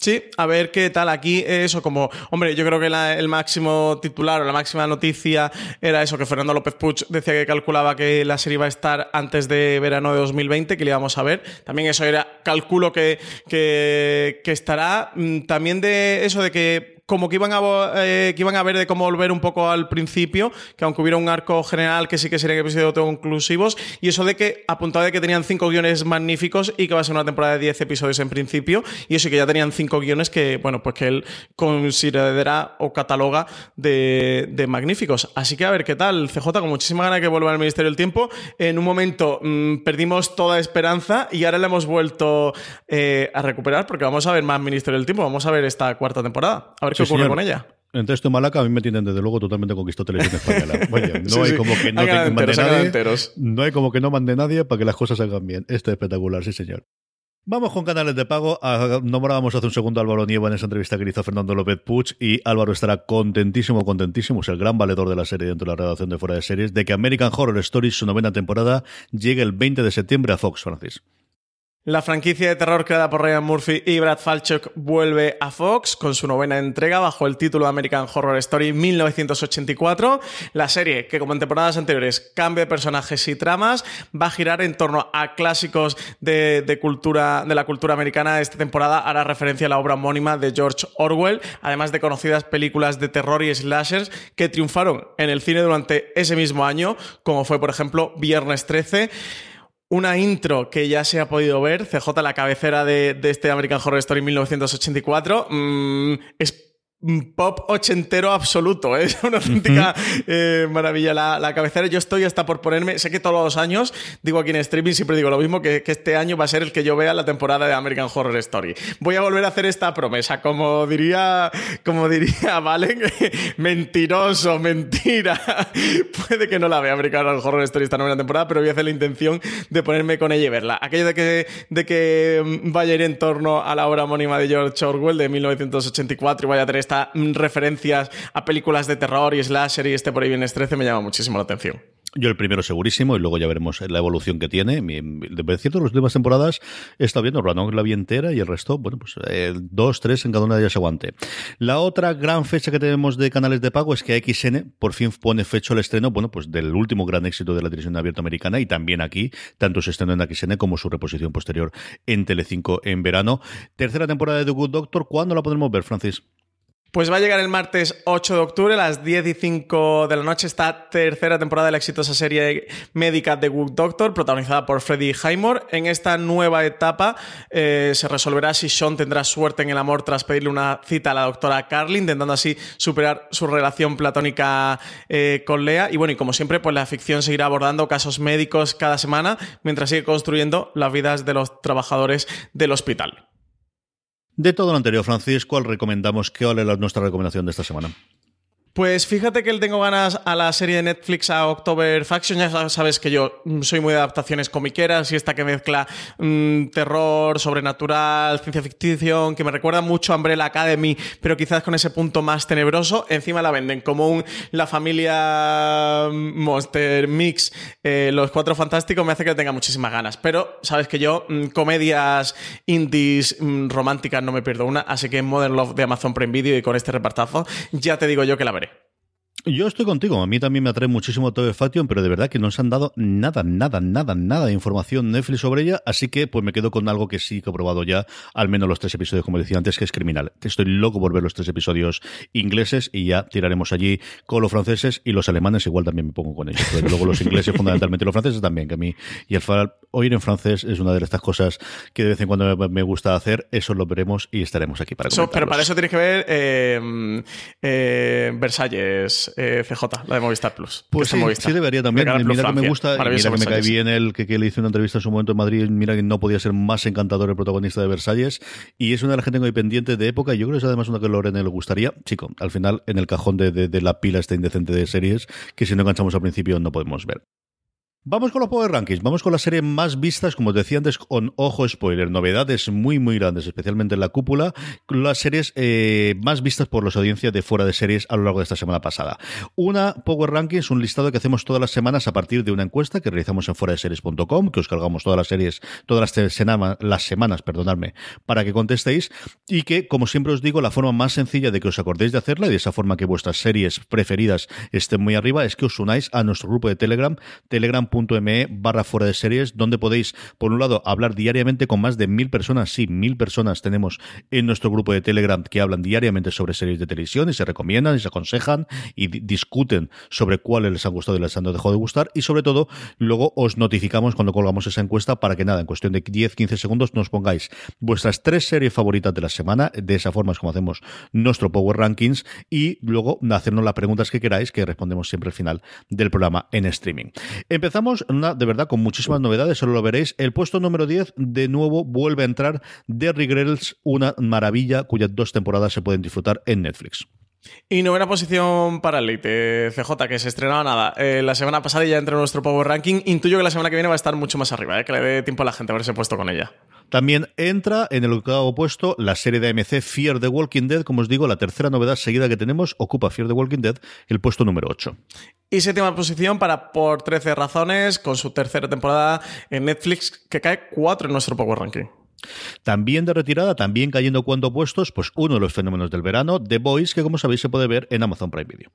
B: Sí, a ver qué tal aquí. Eso como, hombre, yo creo que la- el máximo titular o la máxima noticia era eso, que Fernando López Puig decía que calculaba que la serie iba a estar antes de verano de 2020, que le íbamos a ver. También eso era, calculo que, que, que estará. Mm, También de eso de que como que iban, a, eh, que iban a ver de cómo volver un poco al principio, que aunque hubiera un arco general que sí que serían episodios autoconclusivos, y eso de que apuntaba de que tenían cinco guiones magníficos y que va a ser una temporada de 10 episodios en principio, y eso que ya tenían cinco guiones que, bueno, pues que él considerará o cataloga de, de magníficos. Así que a ver qué tal, CJ, con muchísima ganas de que vuelva al Ministerio del Tiempo. En un momento mm, perdimos toda esperanza y ahora la hemos vuelto eh, a recuperar porque vamos a ver más Ministerio del Tiempo, vamos a ver esta cuarta temporada, a ver qué
A: Sí,
B: ocurre
A: señor.
B: con ella.
A: Entonces, tú, Malaca, a mí me tienen desde luego totalmente conquistó televisión española. Vaya, no
B: Sí,
A: hay
B: sí.
A: como que no mande nadie.
B: enteros.
A: No hay como que no mande nadie para que las cosas salgan bien. Esto es espectacular, sí, señor. Vamos con canales de pago. Ah, Nombrábamos hace un segundo a Álvaro Nieva en esa entrevista que le hizo Fernando López Puig y Álvaro estará contentísimo, contentísimo, es el gran valedor de la serie dentro de la redacción de Fuera de Series, de que American Horror Stories, su novena temporada, llegue el 20 de septiembre a Fox, Francis.
B: La franquicia de terror creada por Ryan Murphy y Brad Falchuk vuelve a Fox con su novena entrega bajo el título American Horror Story 1984. La serie, que como en temporadas anteriores cambia de personajes y tramas, va a girar en torno a clásicos de, cultura, de la cultura americana. Esta temporada hará referencia a la obra homónima de George Orwell, además de conocidas películas de terror y slashers que triunfaron en el cine durante ese mismo año, como fue por ejemplo Viernes 13 una intro que ya se ha podido ver, CJ, la cabecera de, de este American Horror Story 1984, mm, es pop ochentero absoluto, ¿eh? es una auténtica eh, maravilla la, la, cabecera. Yo estoy hasta por ponerme, sé que todos los años, digo aquí en streaming, siempre digo lo mismo, que, que, este año va a ser el que yo vea la temporada de American Horror Story. Voy a volver a hacer esta promesa, como diría, como diría Valen, mentiroso, mentira. Puede que no la vea American Horror Story esta nueva temporada, pero voy a hacer la intención de ponerme con ella y verla. Aquello de que, de que vaya a ir en torno a la obra homónima de George Orwell de 1984 y vaya a tener estas referencias a películas de terror y slasher y este por ahí bien 13 me llama muchísimo la atención.
A: Yo el primero segurísimo y luego ya veremos la evolución que tiene. De cierto, las últimas temporadas he estado viendo Ranong la vi entera y el resto, bueno, pues eh, dos, tres en cada una de ellas aguante. La otra gran fecha que tenemos de canales de pago es que XN por fin pone fecha al estreno, bueno, pues del último gran éxito de la televisión abierta americana y también aquí, tanto se estrenó en XN como su reposición posterior en Telecinco en verano. Tercera temporada de The Good Doctor, ¿cuándo la podremos ver, Francis?
B: Pues va a llegar el martes 8 de octubre a las 10 y 5 de la noche esta tercera temporada de la exitosa serie médica The Good Doctor, protagonizada por Freddie Highmore. En esta nueva etapa eh, se resolverá si Sean tendrá suerte en el amor tras pedirle una cita a la doctora Carly, intentando así superar su relación platónica eh, con Lea. Y bueno, y como siempre, pues la ficción seguirá abordando casos médicos cada semana mientras sigue construyendo las vidas de los trabajadores del hospital.
A: De todo lo anterior, Francis, ¿cuál recomendamos? ¿Qué vale la, nuestra recomendación de esta semana?
B: Pues fíjate que le tengo ganas a la serie de Netflix a October Faction. Ya sabes que yo soy muy de adaptaciones comiqueras y esta que mezcla mmm, terror, sobrenatural, ciencia ficción, que me recuerda mucho a Umbrella Academy, pero quizás con ese punto más tenebroso. Encima la venden como un La familia Monster Mix, eh, Los Cuatro Fantásticos, me hace que tenga muchísimas ganas. Pero sabes que yo, comedias indies románticas no me pierdo una, así que Modern Love de Amazon Prime Video y con este repartazo, ya te digo yo que la veré.
A: Yo estoy contigo, a mí también me atrae muchísimo Tobe Faction, pero de verdad que no se han dado nada, nada, nada, nada de información Netflix sobre ella, así que pues me quedo con algo que sí que he probado ya, al menos los tres episodios, como decía antes, que es criminal. Estoy loco por ver los tres episodios ingleses y ya tiraremos allí con los franceses y los alemanes igual también me pongo con ellos, pero luego los ingleses fundamentalmente, los franceses también, que a mí y el oír en francés es una de estas cosas que de vez en cuando me gusta hacer, eso lo veremos y estaremos aquí para
B: eso, Pero para eso tienes que ver eh, eh, Versalles. Eh, CJ, la de Movistar Plus.
A: Pues sí,
B: Movistar.
A: sí, debería también. Mira que me gusta, mira que me cae bien el que, que, le hice una entrevista en su momento en Madrid. Mira que no podía ser más encantador el protagonista de Versalles. Y es una de las que tengo ahí pendiente de época. Y yo creo que es además una que a Lorena le gustaría. Chico, al final, en el cajón de, de, de la pila está indecente de series que si no enganchamos al principio no podemos ver. Vamos con los Power Rankings, vamos con las series más vistas, como te decía antes, con ojo spoiler, novedades muy muy grandes, especialmente en la cúpula, las series eh, más vistas por las audiencias de fuera de series a lo largo de esta semana pasada. Una Power Rankings, un listado que hacemos todas las semanas a partir de una encuesta que realizamos en fuera de series.com, que os cargamos todas las series, todas las, semanas, las semanas, perdonadme, para que contestéis y que, como siempre os digo, la forma más sencilla de que os acordéis de hacerla y de esa forma que vuestras series preferidas estén muy arriba es que os unáis a nuestro grupo de Telegram, Telegram me barra fuera de series, donde podéis, por un lado, hablar diariamente con más de mil personas. Sí, mil personas tenemos en nuestro grupo de Telegram que hablan diariamente sobre series de televisión y se recomiendan y se aconsejan y discuten sobre cuáles les han gustado y les han dejado de gustar. Y sobre todo, luego os notificamos cuando colgamos esa encuesta para que nada, en cuestión de 10-15 segundos nos pongáis vuestras tres series favoritas de la semana. De esa forma es como hacemos nuestro Power Rankings y luego hacernos las preguntas que queráis que respondemos siempre al final del programa en streaming. Empezamos una, de verdad con muchísimas novedades, solo lo veréis. El puesto número 10, de nuevo, vuelve a entrar Derry Girls, una maravilla cuyas dos temporadas se pueden disfrutar en Netflix.
B: Y novena posición para Elite, CJ, que se estrenaba nada. Eh, la semana pasada ya entró en nuestro Power Ranking. Intuyo que la semana que viene va a estar mucho más arriba, eh, que le dé tiempo a la gente a haberse puesto con ella.
A: También entra en el octavo puesto la serie de AMC Fear the Walking Dead. Como os digo, la tercera novedad seguida que tenemos ocupa Fear the Walking Dead, el puesto número 8.
B: Y séptima posición para Por 13 Razones, con su tercera temporada en Netflix, que cae 4 en nuestro Power Ranking.
A: También de retirada, también cayendo cuando puestos, pues uno de los fenómenos del verano, The Voice, que como sabéis se puede ver en Amazon Prime Video.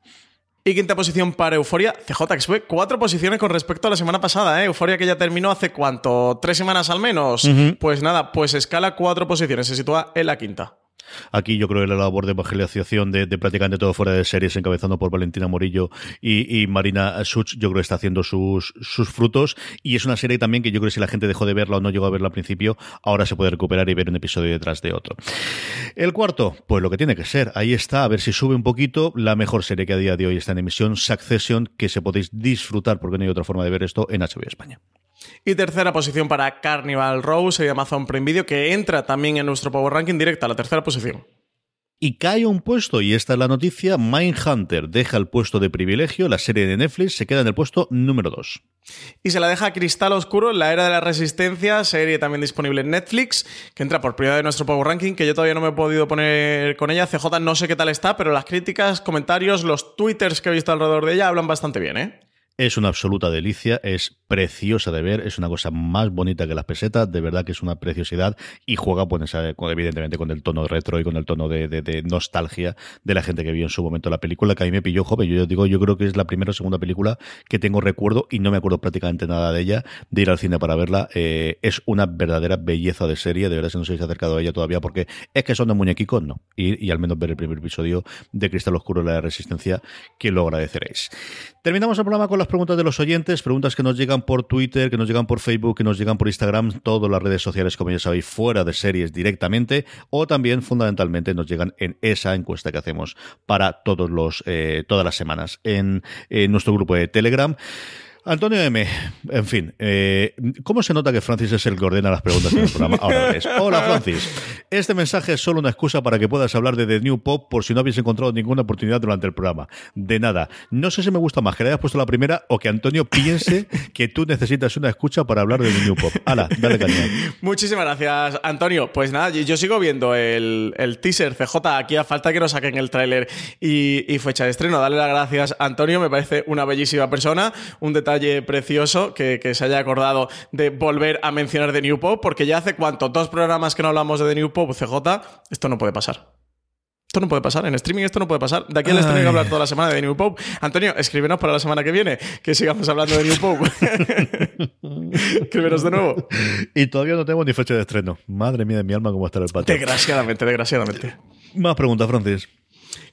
B: Y quinta posición para Euforia, CJ, que sube cuatro posiciones con respecto a la semana pasada, ¿eh? Euforia que ya terminó hace cuánto, tres semanas al menos. Pues nada, pues escala cuatro posiciones, se sitúa en la quinta.
A: Aquí yo creo que la labor de evangelización de, de prácticamente todo fuera de series, encabezando por Valentina Morillo y, Marina Such, yo creo que está haciendo sus, sus frutos. Y es una serie también que yo creo que si la gente dejó de verla o no llegó a verla al principio, ahora se puede recuperar y ver un episodio detrás de otro. El cuarto, pues lo que tiene que ser. Ahí está, a ver si sube un poquito. La mejor serie que a día de hoy está en emisión, Succession, que se podéis disfrutar, porque no hay otra forma de ver esto, en HBO España.
B: Y tercera posición para Carnival Row, de Amazon Prime Video, que entra también en nuestro Power Ranking directa a la tercera posición.
A: Y cae un puesto, y esta es la noticia, Mindhunter deja el puesto de privilegio, la serie de Netflix se queda en el puesto número 2.
B: Y se la deja Cristal Oscuro, La Era de la Resistencia, serie también disponible en Netflix, que entra por vez en nuestro Power Ranking, que yo todavía no me he podido poner con ella. CJ no sé qué tal está, pero las críticas, comentarios, los twitters que he visto alrededor de ella hablan bastante bien, ¿eh?
A: Es una absoluta delicia, es preciosa de ver, es una cosa más bonita que las pesetas, de verdad que es una preciosidad y juega, pues, evidentemente, con el tono retro y con el tono de, de- de nostalgia de la gente que vio en su momento la película, que a mí me pilló joven. Yo digo, yo creo que es la primera o segunda película que tengo recuerdo y no me acuerdo prácticamente nada de ella, de ir al cine para verla. Eh, es una verdadera belleza de serie, de verdad, si no os habéis acercado a ella todavía, porque es que son de muñequicos, no. Y, y al menos ver el primer episodio de Cristal Oscuro, la Resistencia, que lo agradeceréis. Terminamos el programa con preguntas de los oyentes, preguntas que nos llegan por Twitter, que nos llegan por Facebook, que nos llegan por Instagram, todas las redes sociales, como ya sabéis, fuera de series directamente, o también fundamentalmente nos llegan en esa encuesta que hacemos para todos los, eh, todas las semanas en nuestro grupo de Telegram. Antonio M, en fin, eh, ¿cómo se nota que Francis es el que ordena las preguntas en el programa? Ahora. Hola Francis, este mensaje es solo una excusa para que puedas hablar de The New Pop por si no habéis encontrado ninguna oportunidad durante el programa. De nada. No sé si me gusta más que le hayas puesto la primera o que Antonio piense que tú necesitas una escucha para hablar de The New Pop. Hala, dale caña.
B: Muchísimas gracias, Antonio. Pues nada, yo, yo sigo viendo el, el teaser CJ. Aquí a falta que nos saquen el tráiler y, y fecha de estreno. Dale las gracias, Antonio. Me parece una bellísima persona. Un detalle precioso que, que se haya acordado de volver a mencionar The New Pop, porque ya hace cuánto, dos programas que no hablamos de The New Pop, CJ. Esto no puede pasar. Esto no puede pasar, en streaming esto no puede pasar. De aquí les tengo que hablar toda la semana de New Pope. Antonio, escríbenos para la semana que viene, que sigamos hablando de New Pope. escríbenos de nuevo.
A: Y todavía no tenemos ni fecha de estreno. Madre mía de mi alma, cómo está el patio.
B: Desgraciadamente, desgraciadamente.
A: Más preguntas, Francis.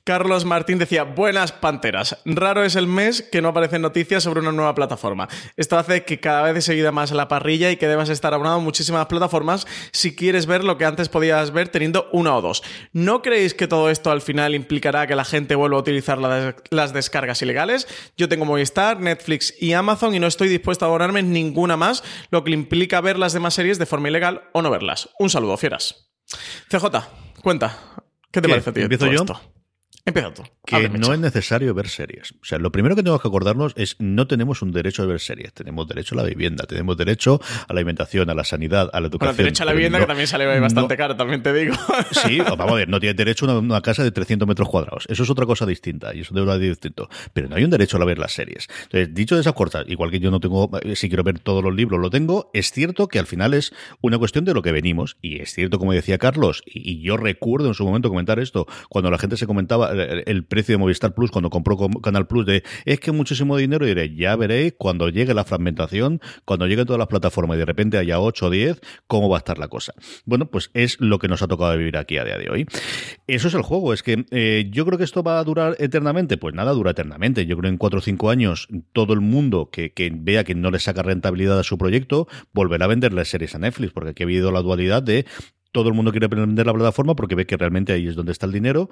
B: Carlos Martín decía, buenas panteras. Raro es el mes que no aparecen noticias sobre una nueva plataforma. Esto hace que cada vez se seguida más la parrilla y que debas estar abonado a muchísimas plataformas si quieres ver lo que antes podías ver teniendo una o dos. ¿No creéis que todo esto al final implicará que la gente vuelva a utilizar la- las descargas ilegales? Yo tengo Movistar, Netflix y Amazon y no estoy dispuesto a abonarme en ninguna más, lo que implica ver las demás series de forma ilegal o no verlas. Un saludo, fieras. CJ, cuenta. ¿Qué te
A: ¿Qué?
B: parece a ti
A: ¿Empiezo
B: todo
A: yo?
B: esto? Empieza tú.
A: que
B: Ábreme,
A: no es necesario ver series. O sea, lo primero que tenemos que acordarnos es no tenemos un derecho a ver series. Tenemos derecho a la vivienda, tenemos derecho a la alimentación, a la sanidad, a la educación.
B: Bueno, derecho a la vivienda
A: no-
B: que también sale bastante
A: no-
B: caro, también te digo.
A: Sí, vamos a ver, no tienes derecho a una, casa de 300 metros cuadrados. Eso es otra cosa distinta y eso es distinto. Pero no hay un derecho a ver las series. Entonces, dicho de esas cortas, igual que yo no tengo, eh, si quiero ver todos los libros, lo tengo, es cierto que al final es una cuestión de lo que venimos. Y es cierto, como decía Carlos, y, y yo recuerdo en su momento comentar esto, cuando la gente se comentaba el, precio de Movistar Plus, cuando compró Com- Canal Plus, de es que muchísimo dinero, y diré, ya veréis cuando llegue la fragmentación, cuando lleguen todas las plataformas y de repente haya 8 o 10, cómo va a estar la cosa. Bueno, pues es lo que nos ha tocado vivir aquí a día de hoy. Eso es el juego, es que eh, yo creo que esto va a durar eternamente. Pues nada, dura eternamente. Yo creo que en 4 o 5 años todo el mundo que, que vea que no le saca rentabilidad a su proyecto volverá a vender las series a Netflix, porque aquí ha habido la dualidad de todo el mundo quiere vender la plataforma porque ve que realmente ahí es donde está el dinero,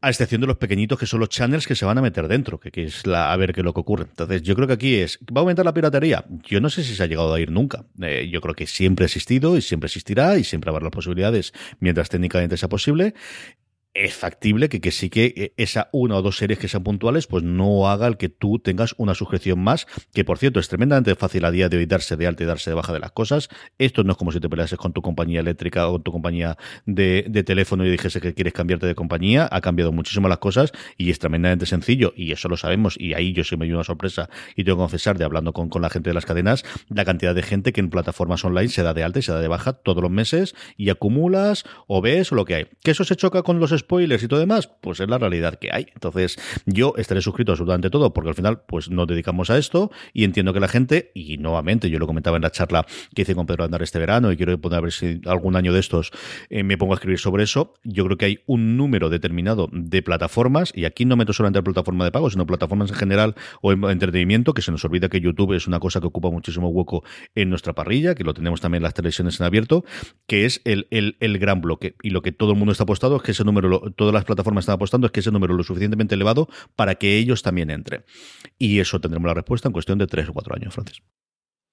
A: a excepción de los pequeñitos que son los channels que se van a meter dentro, que, es la, a ver qué es lo que ocurre. Entonces, yo creo que aquí es, ¿va a aumentar la piratería? Yo no sé si se ha llegado a ir nunca. Eh, yo creo que siempre ha existido y siempre existirá y siempre habrá las posibilidades mientras técnicamente sea posible. Es factible que, que sí que eh, esa una o dos series que sean puntuales, pues no haga el que tú tengas una suscripción más, que por cierto es tremendamente fácil a día de hoy darse de alta y darse de baja de las cosas. Esto no es como si te peleases con tu compañía eléctrica o con tu compañía de, teléfono y dijese que quieres cambiarte de compañía. Ha cambiado muchísimo las cosas y es tremendamente sencillo y eso lo sabemos y ahí yo sí me dio una sorpresa y tengo que confesar de hablando con, con la gente de las cadenas, la cantidad de gente que en plataformas online se da de alta y se da de baja todos los meses y acumulas o ves o lo que hay. ¿Que eso se choca con los spoilers y todo demás? Pues es la realidad que hay. Entonces, yo estaré suscrito a absolutamente todo, porque al final, pues nos dedicamos a esto y entiendo que la gente, y nuevamente, yo lo comentaba en la charla que hice con Pedro Andar este verano y quiero poner a ver si algún año de estos eh, me pongo a escribir sobre eso. Yo creo que hay un número determinado de plataformas, y aquí no meto solamente la plataforma de pago, sino plataformas en general o en entretenimiento, que se nos olvida que YouTube es una cosa que ocupa muchísimo hueco en nuestra parrilla, que lo tenemos también en las televisiones en abierto, que es el, el, el gran bloque. Y lo que todo el mundo está apostado es que ese número, lo- todas las plataformas están apostando, es que ese número es lo suficientemente elevado para que ellos también entren. Y eso tendremos la respuesta en cuestión de tres o cuatro años, Francis.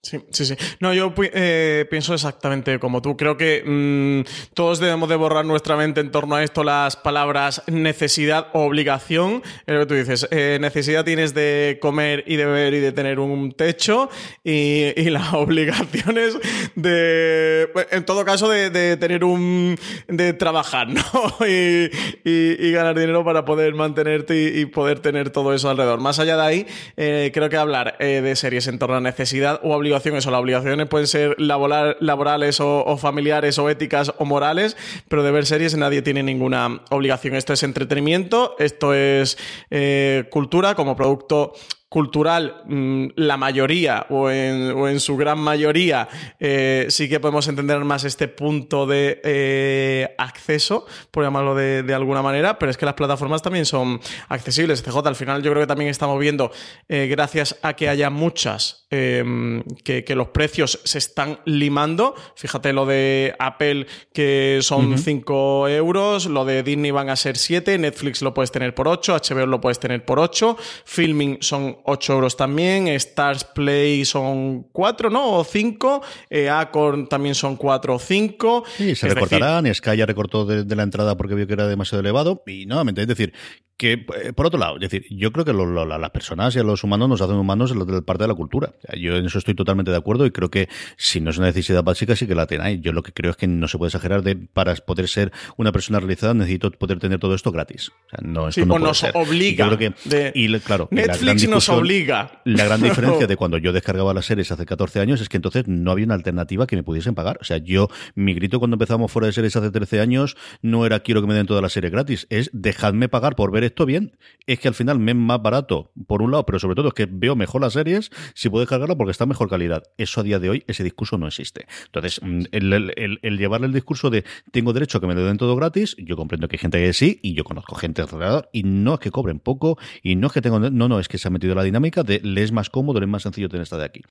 B: Sí, sí, sí. No, yo eh, pienso exactamente como tú. Creo que mm, todos debemos de borrar nuestra mente en torno a esto las palabras necesidad o obligación. Es lo que tú dices. eh, necesidad tienes de comer y de beber y de tener un techo y, y la obligación es de, en todo caso, de, tener un, de trabajar, ¿no? Y, ganar dinero para poder mantenerte y, poder tener todo eso alrededor. Más allá de ahí, eh, creo que hablar de series en torno a necesidad o obligaciones, o las obligaciones pueden ser laboral- laborales o, o familiares o éticas o morales, pero de ver series nadie tiene ninguna obligación. Esto es entretenimiento, esto es eh, cultura como producto cultural, mm, la mayoría o en, o en su gran mayoría, eh, sí que podemos entender más este punto de eh, acceso, por llamarlo de, de alguna manera, pero es que las plataformas también son accesibles. CJ, al final yo creo que también estamos viendo, eh, gracias a que haya muchas, eh, que, que los precios se están limando. Fíjate lo de Apple, que son
A: Ujú.
B: 5 euros, lo de Disney van a ser 7, Netflix lo puedes tener por 8, HBO lo puedes tener por 8, Filming son 8 euros también, Stars Play son 4, ¿no? O 5, eh, Acorn también son 4 o 5.
A: Sí, se
B: Es
A: recortarán. Sky ya recortó de, de la entrada porque vio que era demasiado elevado. Y nuevamente, es decir, que eh, por otro lado, es decir, yo creo que lo- lo- la- las personas y a los humanos nos hacen humanos en la parte de la cultura. Yo en eso estoy totalmente de acuerdo y creo que si no es una necesidad básica, sí que la tenéis. Yo lo que creo es que no se puede exagerar de para poder ser una persona realizada necesito poder tener todo esto gratis. O sea, no, esto
B: Sí,
A: no
B: o nos
A: ser.
B: obliga
A: Y que,
B: de-
A: y claro,
B: Netflix nos obliga.
A: la gran diferencia de cuando yo descargaba las series hace 14 años es que entonces no había una alternativa que me pudiesen pagar. O sea, yo, mi grito cuando empezamos fuera de series hace 13 años no era quiero que me den toda la serie gratis, es dejadme pagar por ver esto bien. Es que al final me es más barato, por un lado, pero sobre todo es que veo mejor las series si puedo descargarla porque está en mejor calidad. Eso a día de hoy, ese discurso no existe. Entonces, mm, el, el- el- el llevarle el discurso de tengo derecho a que me lo den todo gratis, yo comprendo que hay gente que sí, y yo conozco gente alrededor, y no es que cobren poco, y no es que tengo, no, no, es que se ha metido la dinámica de le es más cómodo, le es más sencillo tener esta de aquí.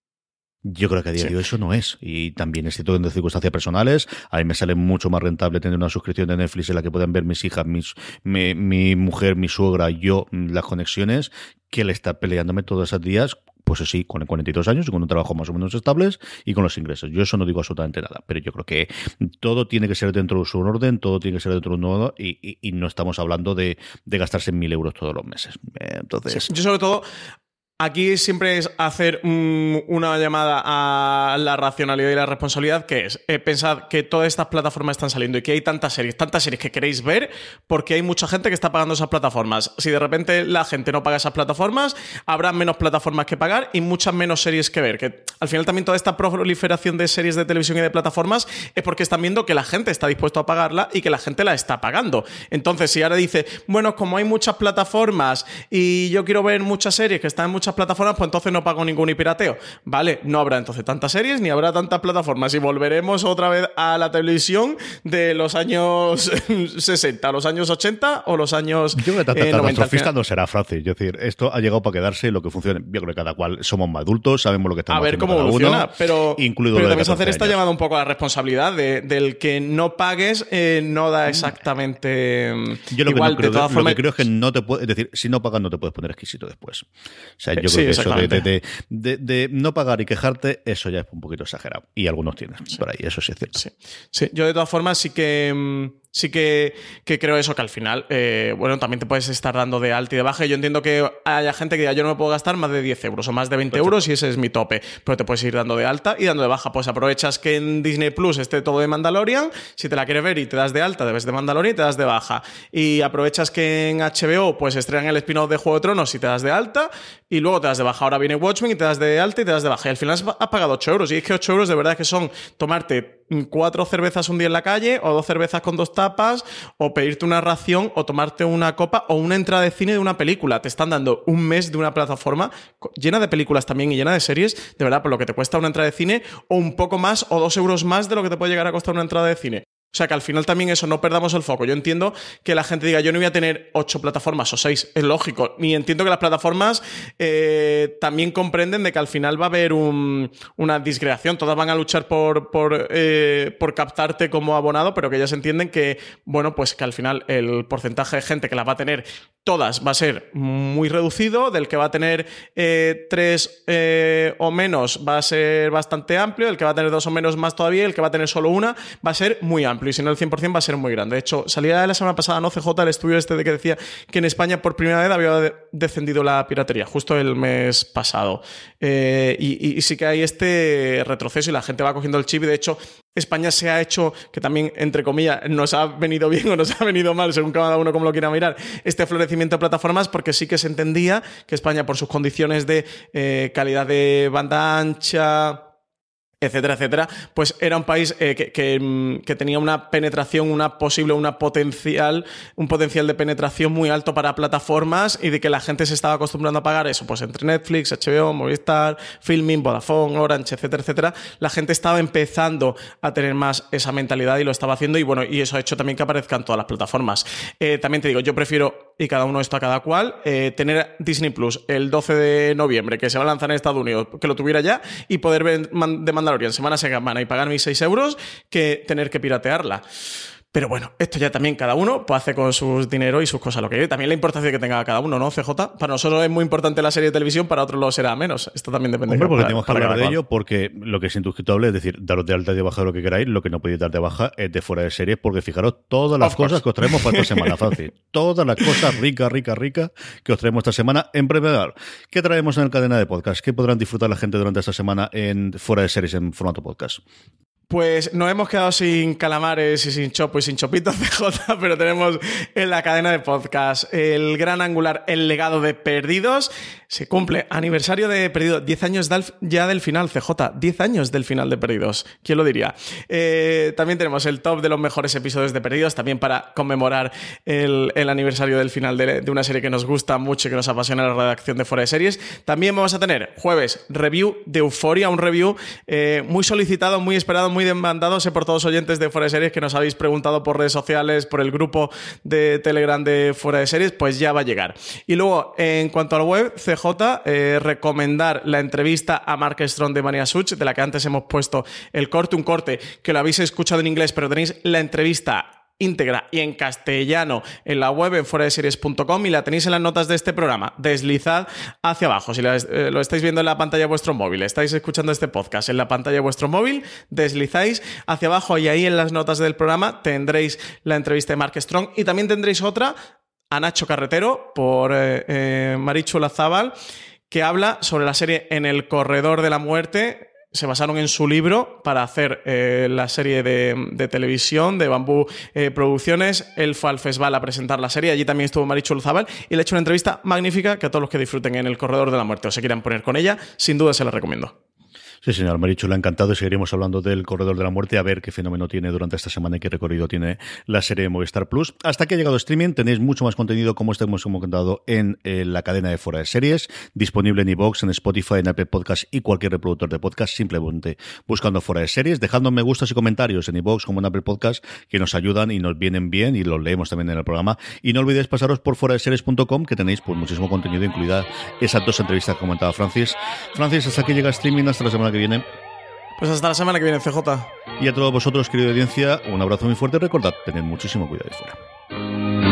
A: Yo creo que a día
B: Sí.
A: de hoy eso no es. Y también es cierto que en circunstancias personales, a mí me sale mucho más rentable tener una suscripción de Netflix en la que puedan ver mis hijas, mis, mi, mi mujer, mi suegra, yo, las conexiones, que el estar peleándome todos esos días, pues sí, con 42 años y con un trabajo más o menos estables y con los ingresos. Yo eso no digo absolutamente nada, pero yo creo que todo tiene que ser dentro de su orden, todo tiene que ser dentro de un modo y, y- y no estamos hablando de, de gastarse mil euros todos los meses. Entonces,
B: Yo sobre todo, aquí siempre es hacer mm, una llamada a la racionalidad y la responsabilidad, que es eh, pensad que todas estas plataformas están saliendo y que hay tantas series, tantas series que queréis ver, porque hay mucha gente que está pagando esas plataformas. Si de repente la gente no paga esas plataformas, habrá menos plataformas que pagar y muchas menos series que ver. Que al final también toda esta proliferación de series de televisión y de plataformas es porque están viendo que la gente está dispuesto a pagarla y que la gente la está pagando. Entonces, si ahora dice, bueno, como hay muchas plataformas y yo quiero ver muchas series que están en muchas plataformas, pues entonces no pago ningún pirateo. Vale, no habrá entonces tantas series ni habrá tantas plataformas y volveremos otra vez a la televisión de los años 60, los años 80 o los años
A: Yo creo que tanta
B: eh, 90. Al
A: catastrofista no será Francis. Es decir, esto ha llegado para quedarse y lo que funcione. Yo creo que cada cual somos más adultos, sabemos lo que estamos
B: a ver
A: haciendo
B: cómo
A: cada
B: evoluciona,
A: uno,
B: pero,
A: incluido
B: pero
A: lo de
B: también
A: 14
B: hacer esta llamada un poco a la responsabilidad de- del que no pagues eh, no da exactamente
A: Yo lo que,
B: igual.
A: no creo,
B: de todas
A: lo
B: formas,
A: que creo es que no te puedes, es decir, si no pagas no te puedes poner exquisito después. O sea, yo creo que eso de, de- de- no pagar y quejarte, eso ya es un poquito exagerado. Y algunos tienen por ahí, eso sí es cierto.
B: Sí, sí. Yo de todas formas sí que mm, sí que, que creo eso, que al final, eh, bueno, también te puedes estar dando de alta y de baja. Yo entiendo que haya gente que diga, yo no me puedo gastar más de 10 euros o más de 20 euros y ese es mi tope. Pero te puedes ir dando de alta y dando de baja. Pues aprovechas que en Disney Plus esté todo de Mandalorian. Si te la quieres ver y te das de alta, debes de Mandalorian y te das de baja. Y aprovechas que en HBO pues estrenan el spin-off de Juego de Tronos y te das de alta. Y luego te das de baja. Ahora viene Watchmen y te das de alta y te das de baja. Y al final has has pagado 8 euros. Y es que 8 euros de verdad que son tomarte cuatro cervezas un día en la calle o dos cervezas con dos tapas o pedirte una ración o tomarte una copa o una entrada de cine de una película. Te están dando un mes de una plataforma llena de películas también y llena de series, de verdad, por lo que te cuesta una entrada de cine o un poco más o dos euros más de lo que te puede llegar a costar una entrada de cine. O sea que al final también eso, no perdamos el foco. Yo entiendo que la gente diga, yo no voy a tener ocho plataformas o seis, es lógico. Ni entiendo que las plataformas eh, también comprenden de que al final va a haber un- una disgregación. Todas van a luchar por, por, eh, por captarte como abonado, pero que ellas entienden que, bueno, pues que al final el porcentaje de gente que las va a tener todas va a ser muy reducido, del que va a tener eh, tres eh, o menos va a ser bastante amplio, el que va a tener dos o menos más todavía, el que va a tener solo una va a ser muy amplio y si no el 100% va a ser muy grande. De hecho, salía de la semana pasada, ¿no? CJ, el estudio este de que decía que en España por primera vez había de- descendido la piratería, justo el mes pasado. Eh, y sí que hay este retroceso y la gente va cogiendo el chip y de hecho España se ha hecho, que también, entre comillas, nos ha venido bien o nos ha venido mal, según cada uno como lo quiera mirar, este florecimiento de plataformas, porque sí que se entendía que España, por sus condiciones de eh, calidad de banda ancha, etcétera, etcétera, pues era un país eh, que, que, mm, que tenía una penetración, una posible, una potencial, un potencial de penetración muy alto para plataformas y de que la gente se estaba acostumbrando a pagar eso, pues entre Netflix, HBO, Movistar, Filming, Vodafone, Orange, etcétera, etcétera, la gente estaba empezando a tener más esa mentalidad y lo estaba haciendo y bueno, y eso ha hecho también que aparezcan todas las plataformas. Eh, también te digo, yo prefiero, y cada uno esto a cada cual, eh, tener Disney Plus el 12 de noviembre, que se va a lanzar en Estados Unidos, que lo tuviera ya, y poder ver de Mandalorian semana a semana y pagar mis 6 euros, que tener que piratearla. Pero bueno, esto ya también cada uno pues, hace con sus dinero y sus cosas lo que quiere. También la importancia que tenga cada uno, ¿no, CJ? Para nosotros es muy importante la serie de televisión, para otros lo será menos. Esto también depende
A: Hombre, porque
B: para-
A: tenemos que hablar de ello, porque lo que es indiscutible es decir, daros de alta y de baja lo que queráis, lo que no podéis dar de baja es de fuera de series, porque fijaros todas las
B: Of course.
A: cosas que os traemos para esta semana, Francis. Todas las cosas ricas, ricas, ricas que os traemos esta semana. En lugar, ¿qué traemos en el cadena de podcast? ¿Qué podrán disfrutar la gente durante esta semana en fuera de series en formato podcast?
B: Pues nos hemos quedado sin calamares y sin chopo y sin chopitos CJ, pero tenemos en la cadena de podcast el gran angular El legado de Perdidos. Se cumple aniversario de Perdidos, 10 años ya del final, CJ, 10 años del final de Perdidos, ¿quién lo diría? Eh, también tenemos el top de los mejores episodios de Perdidos, también para conmemorar el, el aniversario del final de, de una serie que nos gusta mucho y que nos apasiona la redacción de Fuera de Series. También vamos a tener jueves review de Euforia, un review eh, muy solicitado, muy esperado, muy demandado, sé por todos los oyentes de Fuera de Series que nos habéis preguntado por redes sociales, por el grupo de Telegram de Fuera de Series, pues ya va a llegar. Y luego, en cuanto al web, CJ, eh, recomendar la entrevista a Mark Strong de Mania Such, de la que antes hemos puesto el corte, un corte que lo habéis escuchado en inglés, pero tenéis la entrevista íntegra y en castellano en la web en fueradeseries.com y la tenéis en las notas de este programa. Deslizad hacia abajo. Si eh, lo estáis viendo en la pantalla de vuestro móvil, estáis escuchando este podcast en la pantalla de vuestro móvil, deslizáis hacia abajo y ahí en las notas del programa tendréis la entrevista de Mark Strong y también tendréis otra a Nacho Carretero por eh, eh, Marichu Lazábal que habla sobre la serie En el corredor de la muerte. Se basaron en su libro para hacer eh, la serie de, de televisión de Bambú eh, Producciones. Él fue al festival a presentar la serie. Allí también estuvo Marichu Lazábal y le he hecho una entrevista magnífica que a todos los que disfruten en el corredor de la muerte o se quieran poner con ella, sin duda se la recomiendo.
A: Sí, señor, Marichu le ha encantado y seguiremos hablando del Corredor de la Muerte a ver qué fenómeno tiene durante esta semana y qué recorrido tiene la serie de Movistar Plus. Hasta que ha llegado streaming, tenéis mucho más contenido como este hemos comentado en eh, la cadena de Fuera de Series, disponible en iVoox, en Spotify, en Apple Podcast y cualquier reproductor de podcast, simplemente buscando Fuera de Series, dejando me gustas y comentarios en iVoox como en Apple Podcast que nos ayudan y nos vienen bien y los leemos también en el programa. Y no olvidéis pasaros por fuera de series.com que tenéis pues muchísimo contenido, incluida esas dos entrevistas que comentaba Francis. Francis, hasta aquí llega streaming, hasta la semana que viene.
B: Pues hasta la semana que viene, CJ.
A: Y a todos vosotros, querida audiencia, un abrazo muy fuerte. Recordad, tened muchísimo cuidado ahí fuera.